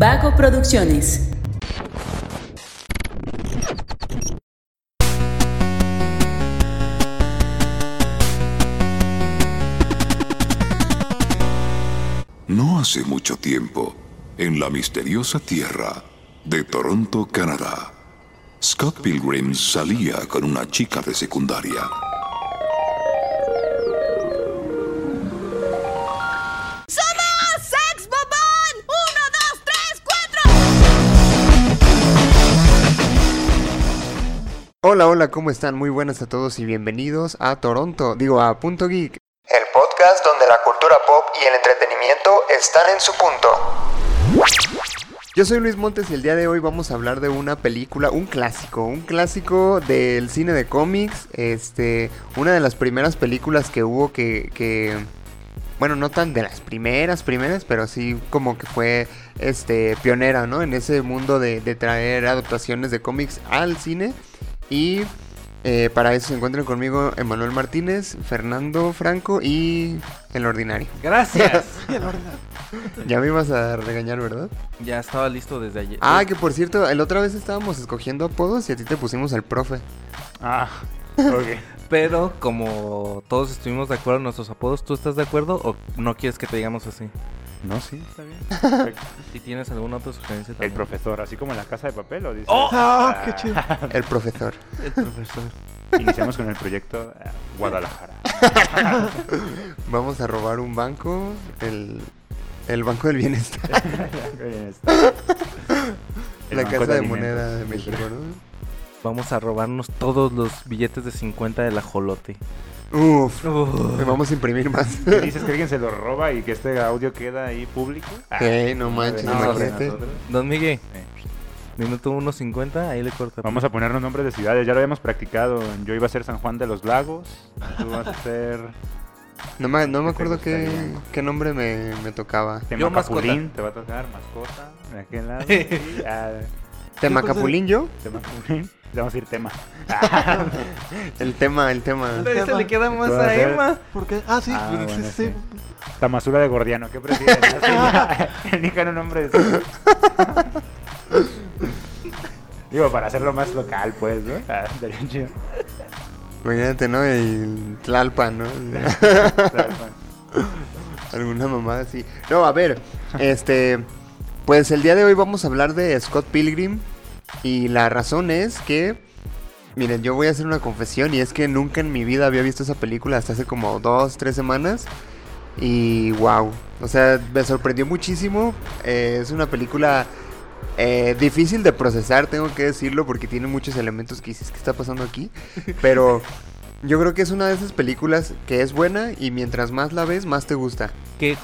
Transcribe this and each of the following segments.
Vago Producciones. No hace mucho tiempo, en la misteriosa tierra de Toronto, Canadá, Scott Pilgrim salía con una chica de secundaria. Hola, hola, ¿cómo están? Muy buenas a todos y bienvenidos a Toronto, digo a Punto Geek. El podcast donde la cultura pop y el entretenimiento están en su punto. Yo soy Luis Montes y el día de hoy vamos a hablar de una película, un clásico, un clásico del cine de cómics, este, una de las primeras películas que hubo que, que bueno, no tan de las primeras, primeras, pero sí como que fue este pionera, ¿no? En ese mundo de, de traer adaptaciones de cómics al cine. Y eh, para eso se encuentran conmigo Emanuel Martínez, Fernando Franco y El Ordinario. Gracias. Ya me ibas a regañar, ¿verdad? ya estaba listo desde ayer. Ah, que por cierto, el otra vez estábamos escogiendo apodos y a ti te pusimos el profe. Ah, ok. Pero como todos estuvimos de acuerdo en nuestros apodos, ¿tú estás de acuerdo o no quieres que te digamos así? No, sí, está bien. Perfecto. ¿Y tienes alguna otra sugerencia El profesor, así como en la casa de papel, ¿o dices? Ah, qué chido. El profesor. El profesor. Iniciamos con el proyecto eh, Guadalajara. Vamos a robar un banco, el, el Banco del Bienestar. El la Banco Casa de. Moneda de México, ¿no? Vamos a robarnos todos los billetes de 50 del ajolote. Uf, Uf. vamos a imprimir más. ¿Qué dices que alguien se lo roba y que este audio queda ahí público? Ah, Ey, no manches, no, imagínate. Don Miguel, Eh. minuto 1.50, ahí le corta. Vamos a ponernos nombres de ciudades, ya lo habíamos practicado. Yo iba a ser San Juan de los Lagos, tú vas a ser No me, no me ¿Qué te acuerdo qué, qué nombre me, me tocaba. Temacapulín, te va a tocar mascota de aquel lado. ah, ¿Temacapulín yo? Temacapulín, le vamos a ir tema. El tema, el tema. Pero ese le queda más a. Emma. ¿Por qué? Ah, sí, Ah, sí, bueno, sí, sí. de Gordiano, ¿qué prefieres? Elijan un nombre de Digo, para hacerlo más local, pues, ¿no? Ah, estaría chido. Imagínate, ¿no? Y Tlalpan, ¿no? Alguna mamada así. No, a ver, este. Pues el día de hoy vamos a hablar de Scott Pilgrim. Y la razón es que. Miren, yo voy a hacer una confesión. Y es que nunca en mi vida había visto esa película hasta hace como dos, tres semanas. Y wow. O sea, me sorprendió muchísimo. Eh, es una película eh, difícil de procesar, tengo que decirlo, porque tiene muchos elementos que dices, ¿qué está pasando aquí? Pero yo creo que es una de esas películas que es buena y mientras más la ves, más te gusta. Que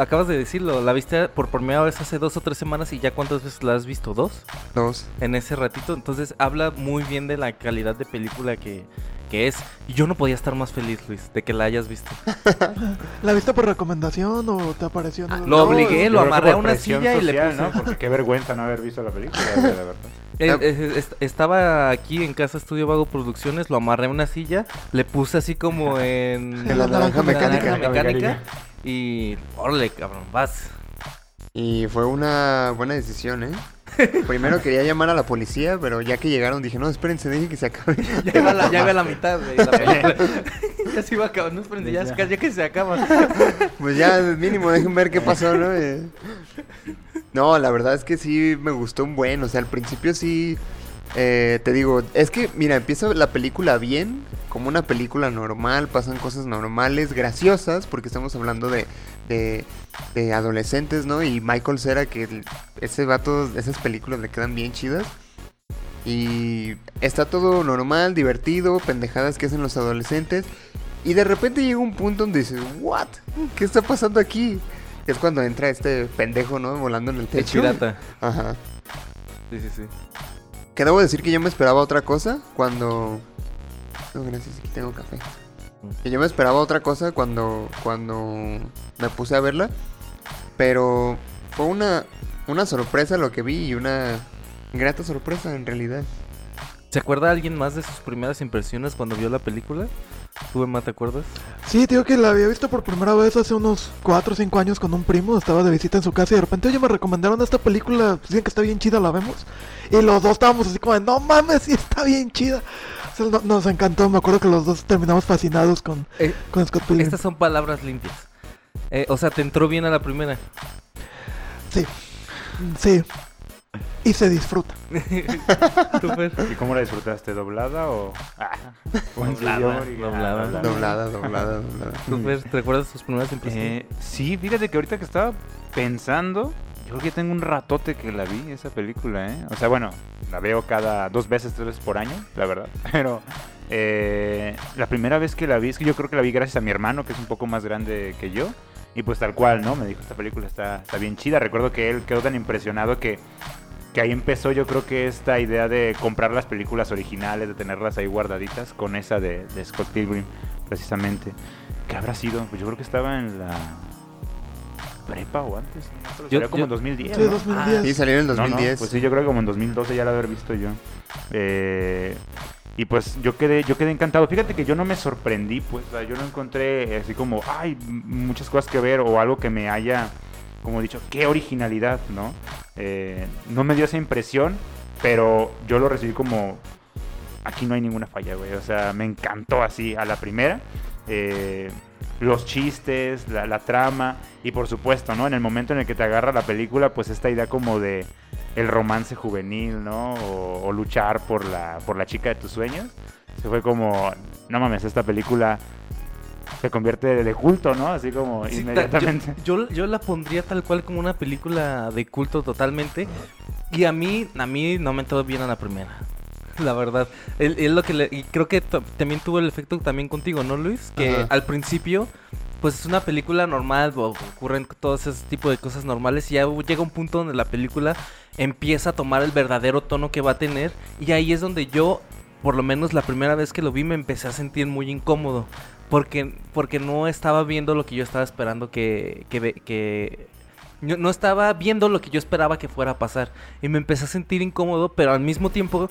acabas de decirlo, la viste por primera vez hace dos o tres semanas y ya cuántas veces la has visto, dos, Dos. en ese ratito. Entonces habla muy bien de la calidad de película que, que es. Y yo no podía estar más feliz, Luis, de que la hayas visto. ¿La viste por recomendación o te apareció? el- Lo obligué, lo amarré a una silla y le social, puse. ¿no? Porque qué vergüenza no haber visto la película, de verdad. Eh, Ah. eh, est- estaba aquí en Casa Estudio Vago Producciones, lo amarré a una silla, le puse así como en... En la naranja mecánica. naranja mecánica, y... Órale, cabrón, vas. Y fue una buena decisión, ¿eh? Primero quería llamar a la policía, pero ya que llegaron dije, no, espérense, dejen que se acabe. Ya iba a la, ya iba a la mitad de la película. ya se iba a acabar, no esperen, ya, Ya. ya que se acaba. Pues ya, mínimo, dejen ver qué pasó, ¿no? No, la verdad es que sí me gustó un buen. O sea, al principio sí. Eh, te digo, es que, mira, empieza la película bien, como una película normal, pasan cosas normales, graciosas, porque estamos hablando de, de, de adolescentes, ¿no? Y Michael Cera, que el- ese vato, esas películas le quedan bien chidas. Y está todo normal, divertido, pendejadas que hacen los adolescentes. Y de repente llega un punto donde dices, ¿what? ¿Qué está pasando aquí? Es cuando entra este pendejo, ¿no? Volando en el El techo. pirata. Ajá. Sí, sí, sí. Que debo decir que yo me esperaba otra cosa cuando... No, gracias, aquí tengo café. Que yo me esperaba otra cosa cuando, cuando me puse a verla. Pero fue una, una sorpresa lo que vi y una grata sorpresa en realidad. ¿Se acuerda alguien más de sus primeras impresiones cuando vio la película? ¿Tú, Emma, te acuerdas? Sí, tío, que la había visto por primera vez hace unos 4 o 5 años con un primo. Estaba de visita en su casa y de repente, oye, me recomendaron esta película. Dicen que está bien chida, la vemos. Y los dos estábamos así como, de, no mames, sí está bien chida. O sea, no- nos encantó. Me acuerdo que los dos terminamos fascinados con, Eh, con Scott Pilgrim. Estas son palabras limpias. Eh, o sea, te entró bien a la primera. Sí, sí. Y se disfruta. ¿Y cómo la disfrutaste? ¿Doblada o.? Ah, Doblada, doblada. Doblada, doblada, doblada. ¿Tú, Fer, ¿Te recuerdas tus primeras impresiones? Eh, sí, fíjate que ahorita que estaba pensando, yo creo que tengo un ratote que la vi, esa película, ¿eh? O sea, bueno, la veo cada dos veces, tres veces por año, la verdad. Pero eh, la primera vez que la vi, es que yo creo que la vi gracias a mi hermano, que es un poco más grande que yo. Y pues tal cual, ¿no? Me dijo, esta película está, está bien chida. Recuerdo que él quedó tan impresionado que, que ahí empezó yo creo que esta idea de comprar las películas originales, de tenerlas ahí guardaditas, con esa de, de Scott Pilgrim, precisamente. ¿Qué habrá sido? Pues yo creo que estaba en la prepa o antes. No Yo- salió como yo- en 2010. Sí, ¿no? 2010. Sí, salió en el No, no, 2010. pues sí, yo creo que como en 2012 ya la haber visto yo. Eh, y pues yo quedé, yo quedé encantado. Fíjate que yo no me sorprendí, pues, o sea, yo no encontré así como, ay, muchas cosas que ver o algo que me haya, como dicho, qué originalidad, ¿no? Eh, no me dio esa impresión, pero yo lo recibí como, aquí no hay ninguna falla, güey. O sea, me encantó así a la primera. Eh, los chistes, la, la trama y por supuesto, ¿no? En el momento en el que te agarra la película, pues esta idea como de el romance juvenil, ¿no? O, o luchar por la, por la chica de tus sueños. Se fue como, no mames, esta película se convierte de culto, ¿no? Así como Sí, inmediatamente. Yo, yo, yo la pondría tal cual como una película de culto totalmente. Y a mí, a mí no me entró bien a la primera. La verdad. Es lo que le- y creo que también tuvo el efecto también contigo, ¿no, Luis? Que Ajá. al principio, pues es una película normal, ocurren todos ese tipo de cosas normales. Y ya llega un punto donde la película empieza a tomar el verdadero tono que va a tener. Y ahí es donde yo, por lo menos la primera vez que lo vi, me empecé a sentir muy incómodo. Porque, porque no estaba viendo lo que yo estaba esperando que, que, que no estaba viendo lo que yo esperaba que fuera a pasar. Y me empecé a sentir incómodo, pero al mismo tiempo,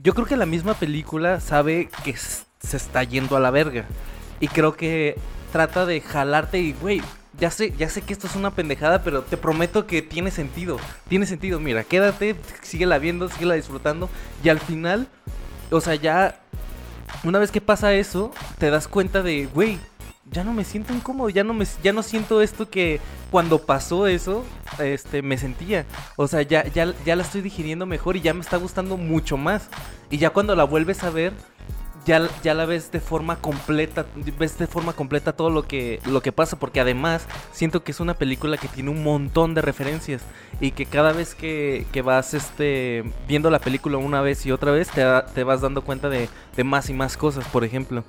yo creo que la misma película sabe que se está yendo a la verga. Y creo que trata de jalarte y, güey, ya sé, ya sé que esto es una pendejada, pero te prometo que tiene sentido. Tiene sentido, mira, quédate, síguela viendo, síguela disfrutando. Y al final, o sea, ya una vez que pasa eso, te das cuenta de, güey, ya no me siento incómodo, ya no me ya no siento esto que cuando pasó eso, este me sentía. O sea, ya ya ya la estoy digiriendo mejor y ya me está gustando mucho más. Y ya cuando la vuelves a ver, ya, ya la ves de forma completa, ves de forma completa todo lo que, lo que pasa, porque además siento que es una película que tiene un montón de referencias y que cada vez que, que vas este, viendo la película una vez y otra vez te, te vas dando cuenta de, de más y más cosas, por ejemplo.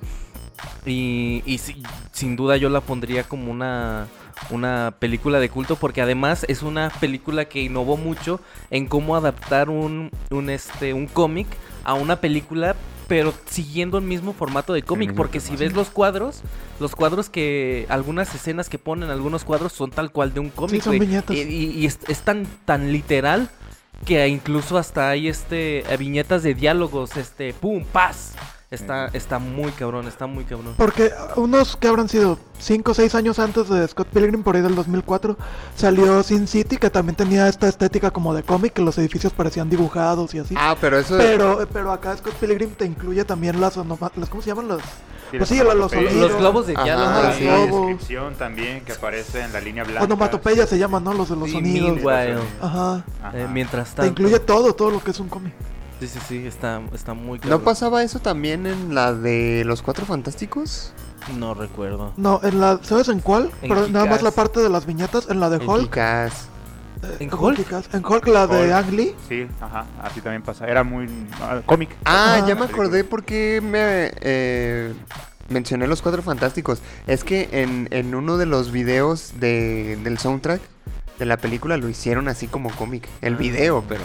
Y, y sí, sin duda yo la pondría como una, una película de culto porque además es una película que innovó mucho en cómo adaptar un, un, este, un cómic a una película pero siguiendo el mismo formato de cómic porque si ves los cuadros los cuadros que algunas escenas que ponen algunos cuadros son tal cual de un cómic son güey. viñetas. y, y- y es, es tan tan literal que incluso hasta hay este viñetas de diálogos este pum paz está está muy cabrón está muy cabrón Porque unos que habrán sido 5 o 6 años antes de Scott Pilgrim, por ahí del 2004, salió Sin City, que también tenía esta estética como de cómic, que los edificios parecían dibujados y así. Ah, pero eso. Pero, pero acá Scott Pilgrim te incluye también las, las ¿cómo se llaman? Los, Sí, pues sí, las los, sonidos. los globos de diálogo sí. La descripción también que aparece en la línea blanca. Onomatopeya se llaman, ¿no? Los de los Sí, sonidos. Meanwhile. Ajá. Ajá. Eh, mientras Te tanto incluye todo, todo lo que es un cómic. Sí sí sí está está muy ¿No cabrón pasaba eso también en la de los Cuatro Fantásticos? no recuerdo No, en la, ¿sabes en cuál? En Pero nada más la parte de las viñetas, en la de En Hulk. Eh, ¿En ¿cómo Hulk? Kick-Ass? En Hulk, la de Hulk. Ang Lee. Sí, ajá, así también pasa. Era muy ah, cómic. Ah, Ah. ya me acordé por qué me eh, mencioné los Cuatro Fantásticos. Es que en, en uno de los videos de, del soundtrack de la película lo hicieron así como cómic. El video, pero.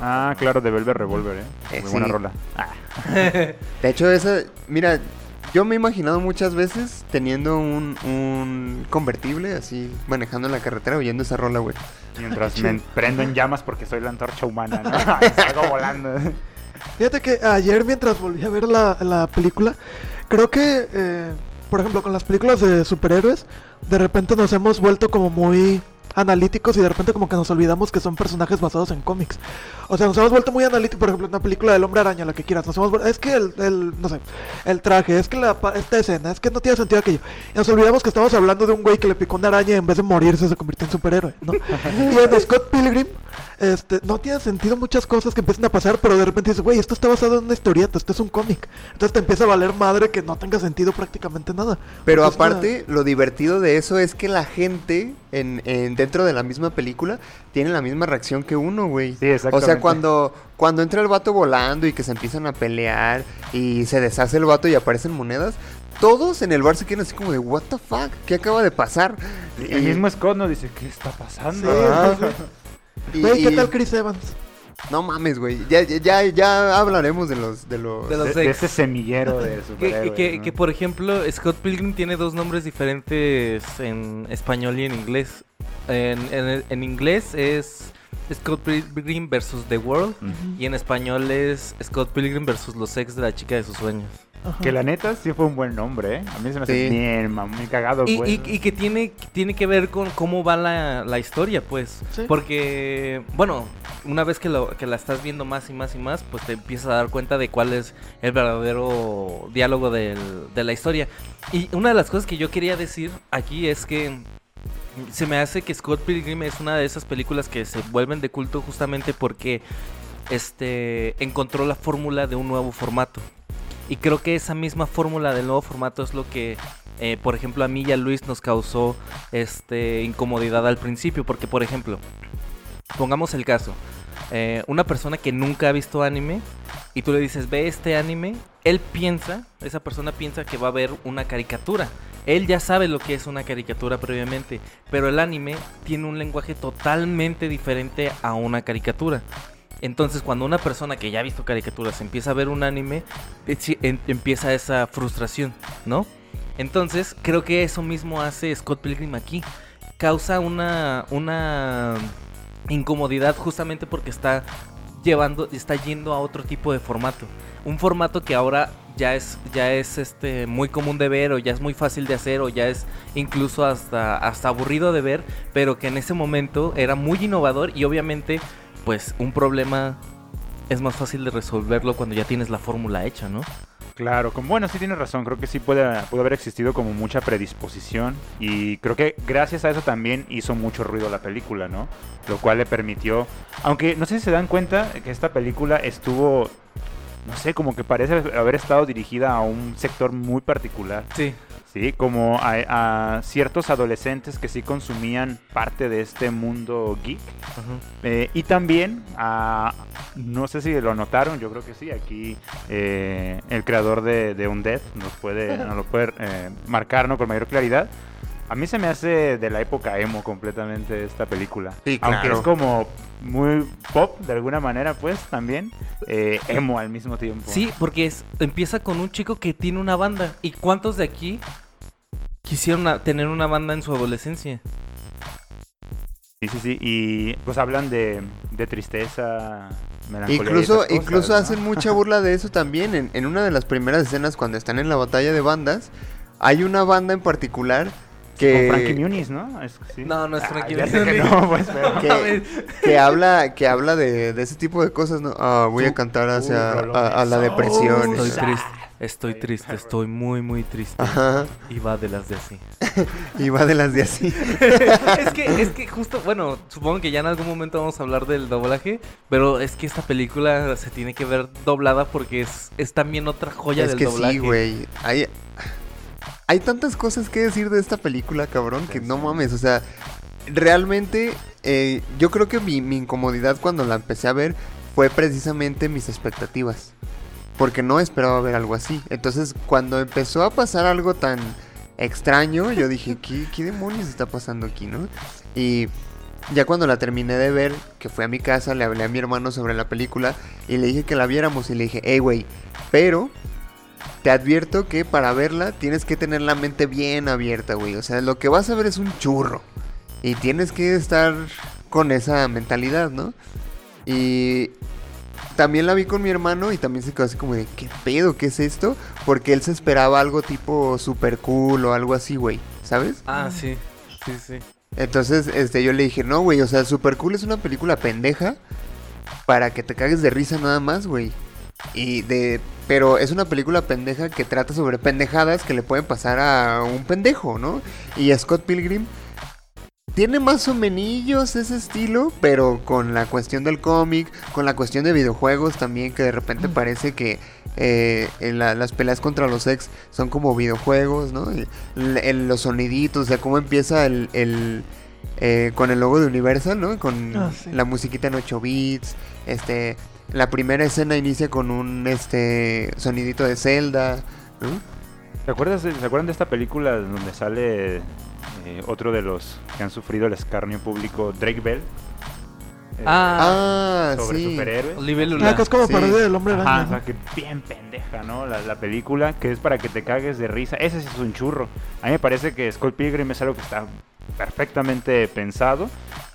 Ah, claro, de Velvet Revolver, ¿eh? Eh, Muy buena sí. rola. Ah, De hecho, esa. Mira, yo me he imaginado muchas veces teniendo un, un convertible así, manejando en la carretera oyendo esa rola, güey. mientras me prendo en llamas porque soy la antorcha humana, ¿no? Salgo volando. Fíjate que ayer mientras volví a ver la, la película, creo que, eh, por ejemplo, con las películas de superhéroes, de repente nos hemos vuelto como muy analíticos y de repente como que nos olvidamos que son personajes basados en cómics. O sea, nos hemos vuelto muy analíticos, por ejemplo, en una película del hombre araña, la que quieras. Nos hemos es que el, el, no sé, el traje, es que la, esta escena, es que no tiene sentido aquello. Y nos olvidamos que estamos hablando de un güey que le picó una araña y en vez de morirse se convirtió en superhéroe, ¿no? y en Scott Pilgrim, este, no tiene sentido muchas cosas que empiezan a pasar, pero de repente dices, güey, esto está basado en una historieta, esto es un cómic. Entonces te empieza a valer madre que no tenga sentido prácticamente nada. Pero una- aparte, lo divertido de eso es que la gente en, en- dentro de la misma película tiene la misma reacción que uno, güey. Sí, O sea, cuando, cuando entra el vato volando y que se empiezan a pelear y se deshace el vato y aparecen monedas, todos en el bar se quedan así como de, what the fuck, ¿qué acaba de pasar? El mismo Scott nos dice, ¿qué está pasando? Sí. Y- Güey, ¿qué tal Chris Evans? No mames, güey. Ya, ya, ya, hablaremos de los, de los. De los de, de ex. ese semillero de Que, superhéroes. que- ¿no? que, por ejemplo, Scott Pilgrim tiene dos nombres diferentes en español y en inglés. En, en- en inglés es Scott Pilgrim versus The World. Y en español es Scott Pilgrim versus los ex de la chica de sus sueños. Ajá. Que la neta sí fue un buen nombre, ¿eh? A mí se me hace Sí. bien, muy cagado, Y, pues. y- y que tiene, tiene que ver con cómo va la, la historia, pues. Sí. Porque, bueno, una vez que, lo, que la estás viendo más y más y más, pues te empiezas a dar cuenta de cuál es el verdadero diálogo del- de la historia. Y una de las cosas que yo quería decir aquí es que se me hace que Scott Pilgrim es una de esas películas que se vuelven de culto justamente porque este encontró la fórmula de un nuevo formato. Y creo que esa misma fórmula del nuevo formato es lo que, eh, por ejemplo, a mí y a Luis nos causó este, incomodidad al principio. Porque, por ejemplo, pongamos el caso. eh, una persona que nunca ha visto anime y tú le dices, ve este anime, él piensa, esa persona piensa que va a ver una caricatura. Él ya sabe lo que es una caricatura previamente, pero el anime tiene un lenguaje totalmente diferente a una caricatura. Entonces, cuando una persona que ya ha visto caricaturas empieza a ver un anime, eh, em- empieza esa frustración, ¿no? Entonces, creo que eso mismo hace Scott Pilgrim aquí. Causa una, una incomodidad justamente porque está llevando, está yendo a otro tipo de formato. Un formato que ahora ya es, ya es este muy común de ver, o ya es muy fácil de hacer, o ya es incluso hasta, hasta aburrido de ver, pero que en ese momento era muy innovador y obviamente, pues, un problema es más fácil de resolverlo cuando ya tienes la fórmula hecha, ¿no? Claro, bueno, sí tienes razón, creo que sí puede, puede haber existido como mucha predisposición y creo que gracias a eso también hizo mucho ruido la película, ¿no? Lo cual le permitió, aunque no sé si se dan cuenta que esta película estuvo, no sé, como que parece haber estado dirigida a un sector muy particular, Sí. ¿Sí? Como a, a ciertos adolescentes que sí consumían parte de este mundo geek. Eh, y también, a- no sé si lo notaron, yo creo que sí, aquí eh, el creador de, de Undead nos puede, nos lo puede eh, marcar ¿no? con mayor claridad. A mí se me hace de la época emo completamente esta película. Sí, Aunque claro. es como muy pop de alguna manera, pues también eh, emo al mismo tiempo. Sí, porque es, empieza con un chico que tiene una banda. ¿Y cuántos de aquí quisieron a- tener una banda en su adolescencia? Sí, sí, sí. Y pues hablan de, de tristeza, melancolía. Incluso, cosas, incluso ¿no? hacen mucha burla de eso también. En, en una de las primeras escenas, cuando están en la batalla de bandas, hay una banda en particular que, Con Frankie Muniz, ¿no? Es- sí. No, no es Ah, Frankie que no, pues, pero... que, que habla, que habla de, de ese tipo de cosas. ¿no? Ah, voy a cantar hacia rolón a, a la de depresión. Estoy triste, estoy triste, estoy muy, muy triste. Ajá. Y va de las de así. Y va de las de así. es que, es que justo, bueno, supongo que ya en algún momento vamos a hablar del doblaje, pero es que esta película se tiene que ver doblada porque es, es también otra joya es del que doblaje. sí, güey. Hay, hay tantas cosas que decir de esta película, cabrón, que no mames. O sea, realmente eh, yo creo que mi, incomodidad cuando la empecé a ver fue precisamente mis expectativas. Porque no esperaba ver algo así. Entonces, cuando empezó a pasar algo tan extraño, yo dije, ¿qué, qué demonios está pasando aquí, no? Y ya cuando la terminé de ver, que fui a mi casa, le hablé a mi hermano sobre la película y le dije que la viéramos y le dije, hey, güey, pero te advierto que para verla tienes que tener la mente bien abierta, güey. O sea, lo que vas a ver es un churro. Y tienes que estar con esa mentalidad, ¿no? Y también la vi con mi hermano y también se quedó así como de, ¿qué pedo? ¿Qué es esto? Porque él se esperaba algo tipo super cool o algo así, güey, ¿sabes? Ah, sí. Sí, sí. Entonces, este, yo le dije, no, güey, o sea, Super Cool es una película pendeja para que te cagues de risa nada más, güey. Y de, pero es una película pendeja que trata sobre pendejadas que le pueden pasar a un pendejo, ¿no? Y Scott Pilgrim tiene más o menos ese estilo, pero con la cuestión del cómic, con la cuestión de videojuegos también, que de repente parece que eh, en la- las peleas contra los ex son como videojuegos, ¿no? El- los soniditos, o sea, cómo empieza el, el, eh, con el logo de Universal, ¿no? Con Ah, sí. la musiquita en 8 bits, este, la primera escena inicia con un, este, sonidito de Zelda, ¿no? ¿Se acuerdan, de, ¿Se acuerdan de esta película donde sale eh, otro de los que han sufrido el escarnio público, Drake Bell? Eh, Ah, Ah, sobre sí. superhéroes. Libélula. Ah, que es como Sí. parodia del hombre araña. Ajá, o sea, que bien pendeja, ¿no? La, la película, que es para que te cagues de risa. Ese sí es un churro. A mí me parece que Scott Pilgrim es algo que está perfectamente pensado.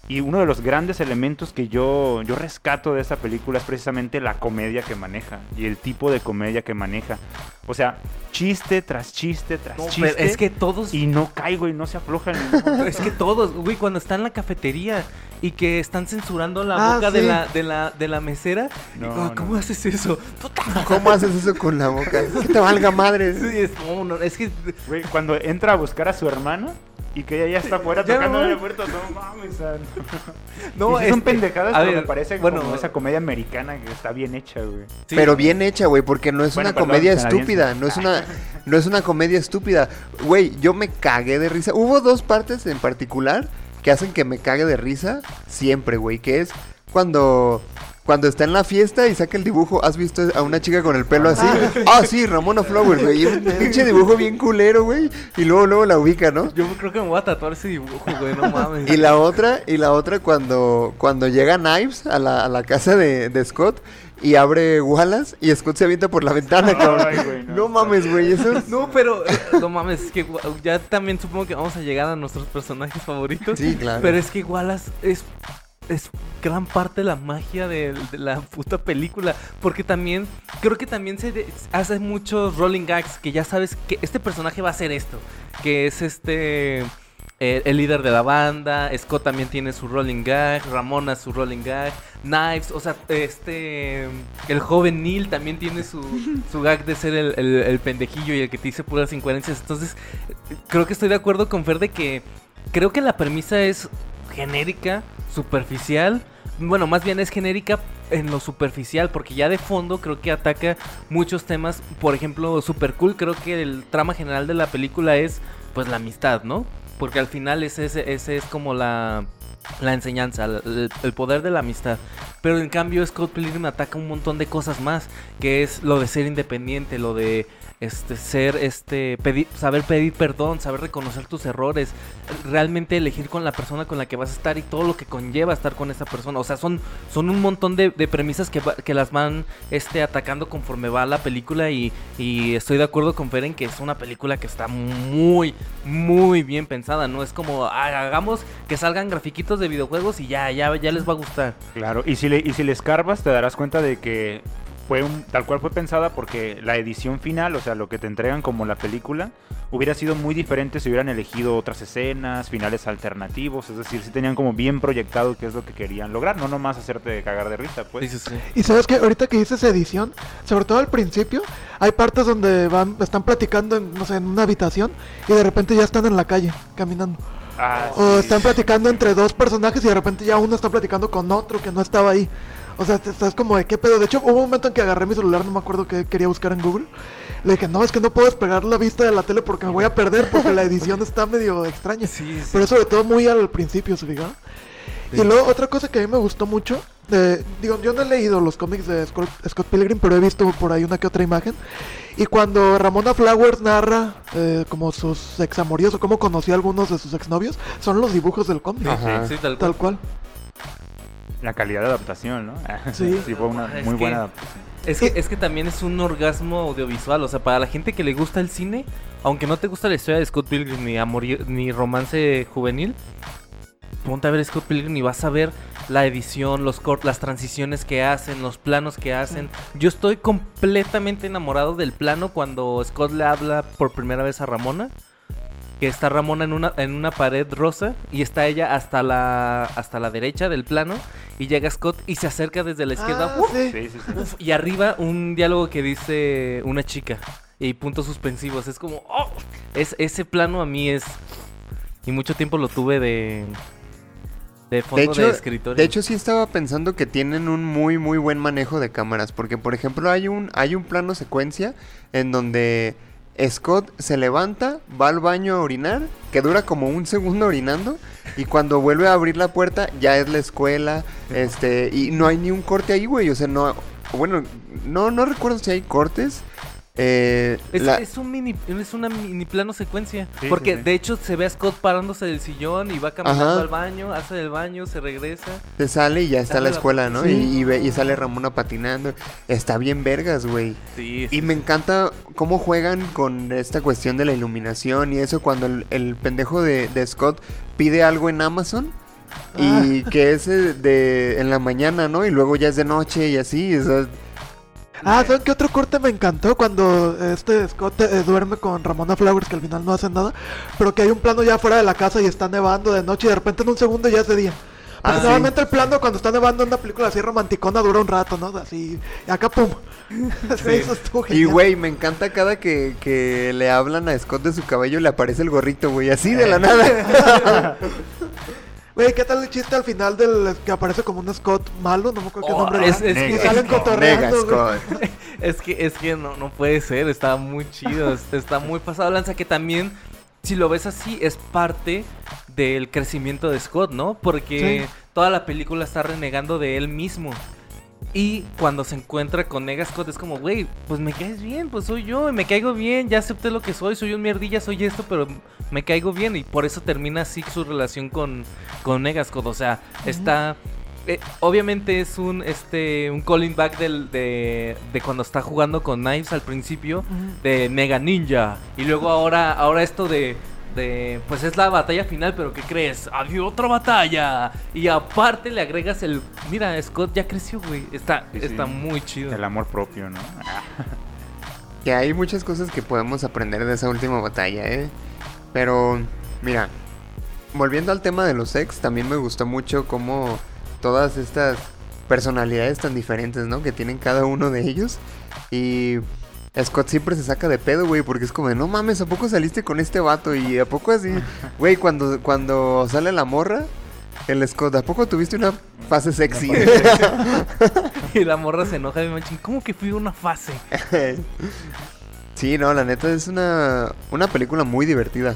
Y uno de los grandes elementos que yo, yo rescato de esta película es precisamente la comedia que maneja y el tipo de comedia que maneja. O sea, chiste tras chiste tras No, chiste. pero es que todos Y no caigo y no se afloja en ningún momento. Es que todos, güey, cuando está en la cafetería y que están censurando la Ah, boca de, la, de, la, de la mesera. No, ¿Cómo no. haces eso? ¿Cómo haces eso con la boca? Que te valga madre. Sí, es, no, no, es que Güey, cuando entra a buscar a su hermana y que ella ya está afuera Ya tocando no. la puerta, no mames. ah, no, sí son este, pendejadas, a pero ver, me parece bueno, como esa comedia americana que está bien hecha, güey. sí, Pero bien hecha, güey, porque no es Bueno, una perdón, comedia estúpida, no es una no es una comedia estúpida. Güey, yo me cagué de risa. Hubo dos partes en particular que hacen que me cague de risa siempre, güey, que es cuando cuando está en la fiesta y saca el dibujo, ¿has visto a una chica con el pelo así? Ah, sí, Ramona Flowers, güey. un pinche dibujo bien culero, güey. Y luego, luego la ubica, ¿no? Yo creo que me voy a tatuar ese dibujo, güey, no mames. Y la otra, y la otra cuando, cuando llega Knives a la, a la casa de, de Scott y abre Wallace y Scott se avienta por la ventana, Ay, cabrón. güey, no, mames, güey, eso es... No, pero eh, no mames, es que ya también supongo que vamos a llegar a nuestros personajes favoritos. Sí, claro. Pero es que Wallace es, es gran parte de la magia de, de la puta película. Porque también, creo que también se de- hace muchos rolling gags que ya sabes que este personaje va a hacer esto. Que es este. eh, el líder de la banda, Scott también tiene su rolling gag, Ramona su rolling gag, Knives, o sea, este, el joven Neil también tiene su, su gag de ser el, el- el pendejillo y el que te dice puras incoherencias. Entonces, creo que estoy de acuerdo con Fer de que creo que la premisa es genérica, superficial. Bueno, más bien es genérica en lo superficial, porque ya de fondo creo que ataca muchos temas. Por ejemplo, super cool, creo que el trama general de la película es pues la amistad, ¿no? Porque al final ese, ese, es como la, la enseñanza, el, el poder de la amistad. Pero en cambio Scott Pilgrim ataca un montón de cosas más, que es lo de ser independiente, lo de este ser este saber pedir perdón, saber reconocer tus errores, realmente elegir con la persona con la que vas a estar y todo lo que conlleva estar con esa persona. O sea, son, un montón de, premisas que, las van este, atacando conforme va la película y, estoy de acuerdo con Fer en que es una película que está muy, muy bien pensada. No es como "Ah, hagamos que salgan grafiquitos de videojuegos y ya les va a gustar. Claro, y si le, y si le escarbas te darás cuenta de que fue un, tal cual fue pensada porque la edición final, o sea, lo que te entregan como la película, hubiera sido muy diferente si hubieran elegido otras escenas, finales alternativos, es decir, si tenían como bien proyectado qué es lo que querían lograr, no nomás hacerte cagar de risa, pues. Sí, sí, sí. Y sabes que ahorita que dices edición, sobre todo al principio, hay partes donde van, están platicando en, no sé, en una habitación y de repente ya están en la calle caminando. Ah, O sí. están platicando entre dos personajes y de repente ya uno está platicando con otro que no estaba ahí. O sea, estás como de qué pedo. De hecho, hubo un momento en que agarré mi celular, no me acuerdo qué quería buscar en Google. Le dije, no, es que no puedo despegar la vista de la tele porque me voy a perder porque la edición está medio extraña. Sí, sí. Pero sobre todo muy al principio, ¿se fijaron? Y luego otra cosa que a mí me gustó mucho, eh, digo, yo no he leído los cómics de Scott, Scott Pilgrim, pero he visto por ahí una que otra imagen. Y cuando Ramona Flowers narra eh, como sus examoríos o cómo conoció a algunos de sus exnovios, son los dibujos del cómic. Sí, tal cual. Tal cual. La calidad de adaptación, ¿no? Sí. fue una Es muy que- buena adaptación. Es que, es que también es un orgasmo audiovisual. O sea, para la gente que le gusta el cine, aunque no te gusta la historia de Scott Pilgrim ni, amor, ni romance juvenil, ponte a ver Scott Pilgrim y vas a ver la edición, los cort las transiciones que hacen, los planos que hacen. Yo estoy completamente enamorado del plano cuando Scott le habla por primera vez a Ramona. Que está Ramona en una, en una pared rosa y está ella hasta la, hasta la derecha del plano. Y llega Scott y se acerca desde la izquierda. Ah, ¡uf! sí. Sí, sí, sí. Uf, y arriba un diálogo que dice una chica. Y puntos suspensivos. Es como. ¡oh! Es, ese plano a mí es. Y mucho tiempo lo tuve de. De fondo De de, hecho, escritorio. de hecho, sí estaba pensando que tienen un muy, muy buen manejo de cámaras. Porque, por ejemplo, hay un, hay un plano secuencia en donde Scott se levanta, va al baño a orinar, que dura como un segundo orinando. Y cuando vuelve a abrir la puerta, ya es la escuela. Este, y no hay ni un corte ahí, güey. O sea, no. Bueno, no, no recuerdo si hay cortes. Eh, Es, la- es un mini, es una mini plano secuencia. Sí, porque sí, sí. de hecho se ve a Scott parándose del sillón y va caminando Ajá. al baño, hace el baño, se regresa. Se sale y ya está la la escuela, ¿no? Sí. Y, y ve- y sale Ramona patinando. Está bien vergas, güey. Sí, Y me encanta cómo juegan con esta cuestión de la iluminación y eso cuando el, el pendejo de, de Scott pide algo en Amazon y que es eh, de en la mañana, ¿no? Y luego ya es de noche y así. o sea, Ah, ¿saben qué otro corte me encantó? Cuando este Scott eh, duerme con Ramona Flowers, que al final no hace nada, pero que hay un plano ya fuera de la casa y está nevando de noche y de repente en un segundo ya es de día. Porque Ah, sí. normalmente el plano cuando está nevando en una película así romanticona dura un rato, ¿no? Así, y acá pum. Eso estuvo y güey, me encanta cada que, que le hablan a Scott de su cabello le aparece el gorrito, güey, así de la nada. Güey, ¿qué tal el chiste al final del que aparece como un Scott malo? No me acuerdo qué Oh, nombre es- es Y que- salen cotorreando. Es que, es que no, no puede ser, está muy chido, es- está muy pasado lanza que también, si lo ves así, es parte del crecimiento de Scott, ¿no? Porque Sí. toda la película está renegando de él mismo. Y cuando se encuentra con Nega Scott es como, güey, pues me caes bien, pues soy yo, y me caigo bien, ya acepté lo que soy, soy un mierdilla, soy esto, pero me caigo bien. Y por eso termina así su relación con, con Nega Scott. O sea, está... eh, obviamente es un este un calling back del, de, de cuando está jugando con Knives al principio de Mega Ninja y luego ahora ahora esto de de pues es la batalla final pero qué crees había otra batalla y aparte le agregas el mira Scott ya creció güey está Sí, sí. está muy chido El amor propio, ¿no? Que hay muchas cosas que podemos aprender de esa última batalla, ¿eh? Pero, mira, volviendo al tema de los ex, también me gustó mucho cómo todas estas personalidades tan diferentes, ¿no? Que tienen cada uno de ellos. Y Scott siempre se saca de pedo, güey, porque es como de, no mames, ¿a poco saliste con este vato? Y ¿a poco así? Güey, cuando, cuando sale la morra, el Scott, ¿a poco tuviste una fase sexy? y la morra se enoja y me machín cómo que fui una fase Sí, no, la neta es una, una película muy divertida.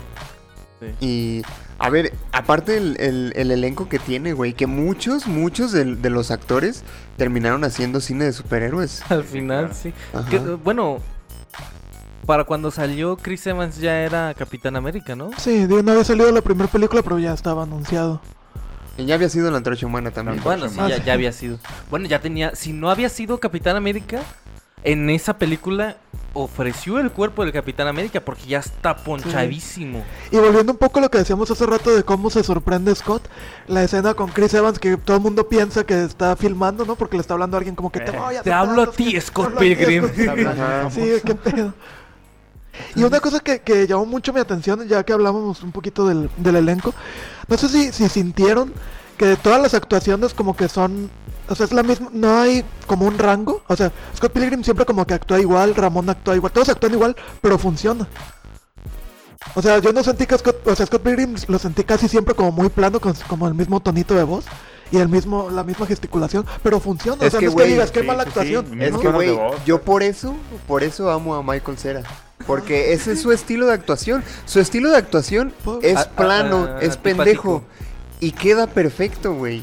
Sí. Y, a ver, aparte el, el- el elenco que tiene, güey, que muchos, muchos del- de, los actores terminaron haciendo cine de superhéroes. al final claro. sí. Que, bueno para cuando salió Chris Evans ya era Capitán América no Sí, de una vez salido la primera película, pero ya estaba anunciado. Y ya había sido la antorcha humana también. Bueno, sí, ya, sí. ya había sido. Bueno, ya tenía. Si no había sido Capitán América, en esa película ofreció el cuerpo del Capitán América porque ya está ponchadísimo. Y volviendo un poco a lo que decíamos hace rato de cómo se sorprende Scott, la escena con Chris Evans que todo el mundo piensa que está filmando, ¿no? Porque le está hablando a alguien como que te Eh. voy a Te hablo a ti. Scott Pilgrim. Sí, qué pedo. Y una cosa que, que llamó mucho mi atención, ya que hablábamos un poquito del, del elenco, no sé si, si sintieron que de todas las actuaciones como que son, o sea, es la misma, no hay como un rango, o sea, Scott Pilgrim siempre como que actúa igual, Ramón actúa igual, todos actúan igual, pero funciona. O sea, yo no sentí que Scott, o sea, Scott Pilgrim lo sentí casi siempre como muy plano, con, como el mismo tonito de voz y el mismo, la misma gesticulación, pero funciona, Es o sea, que, no es que digas qué sí, mala sí, sí, actuación. Es ¿no? que, güey, yo por eso, por eso amo a Michael Cera. Porque ese es su estilo de actuación. Su estilo de actuación es A- a- plano, a- es pendejo. Y queda perfecto, güey.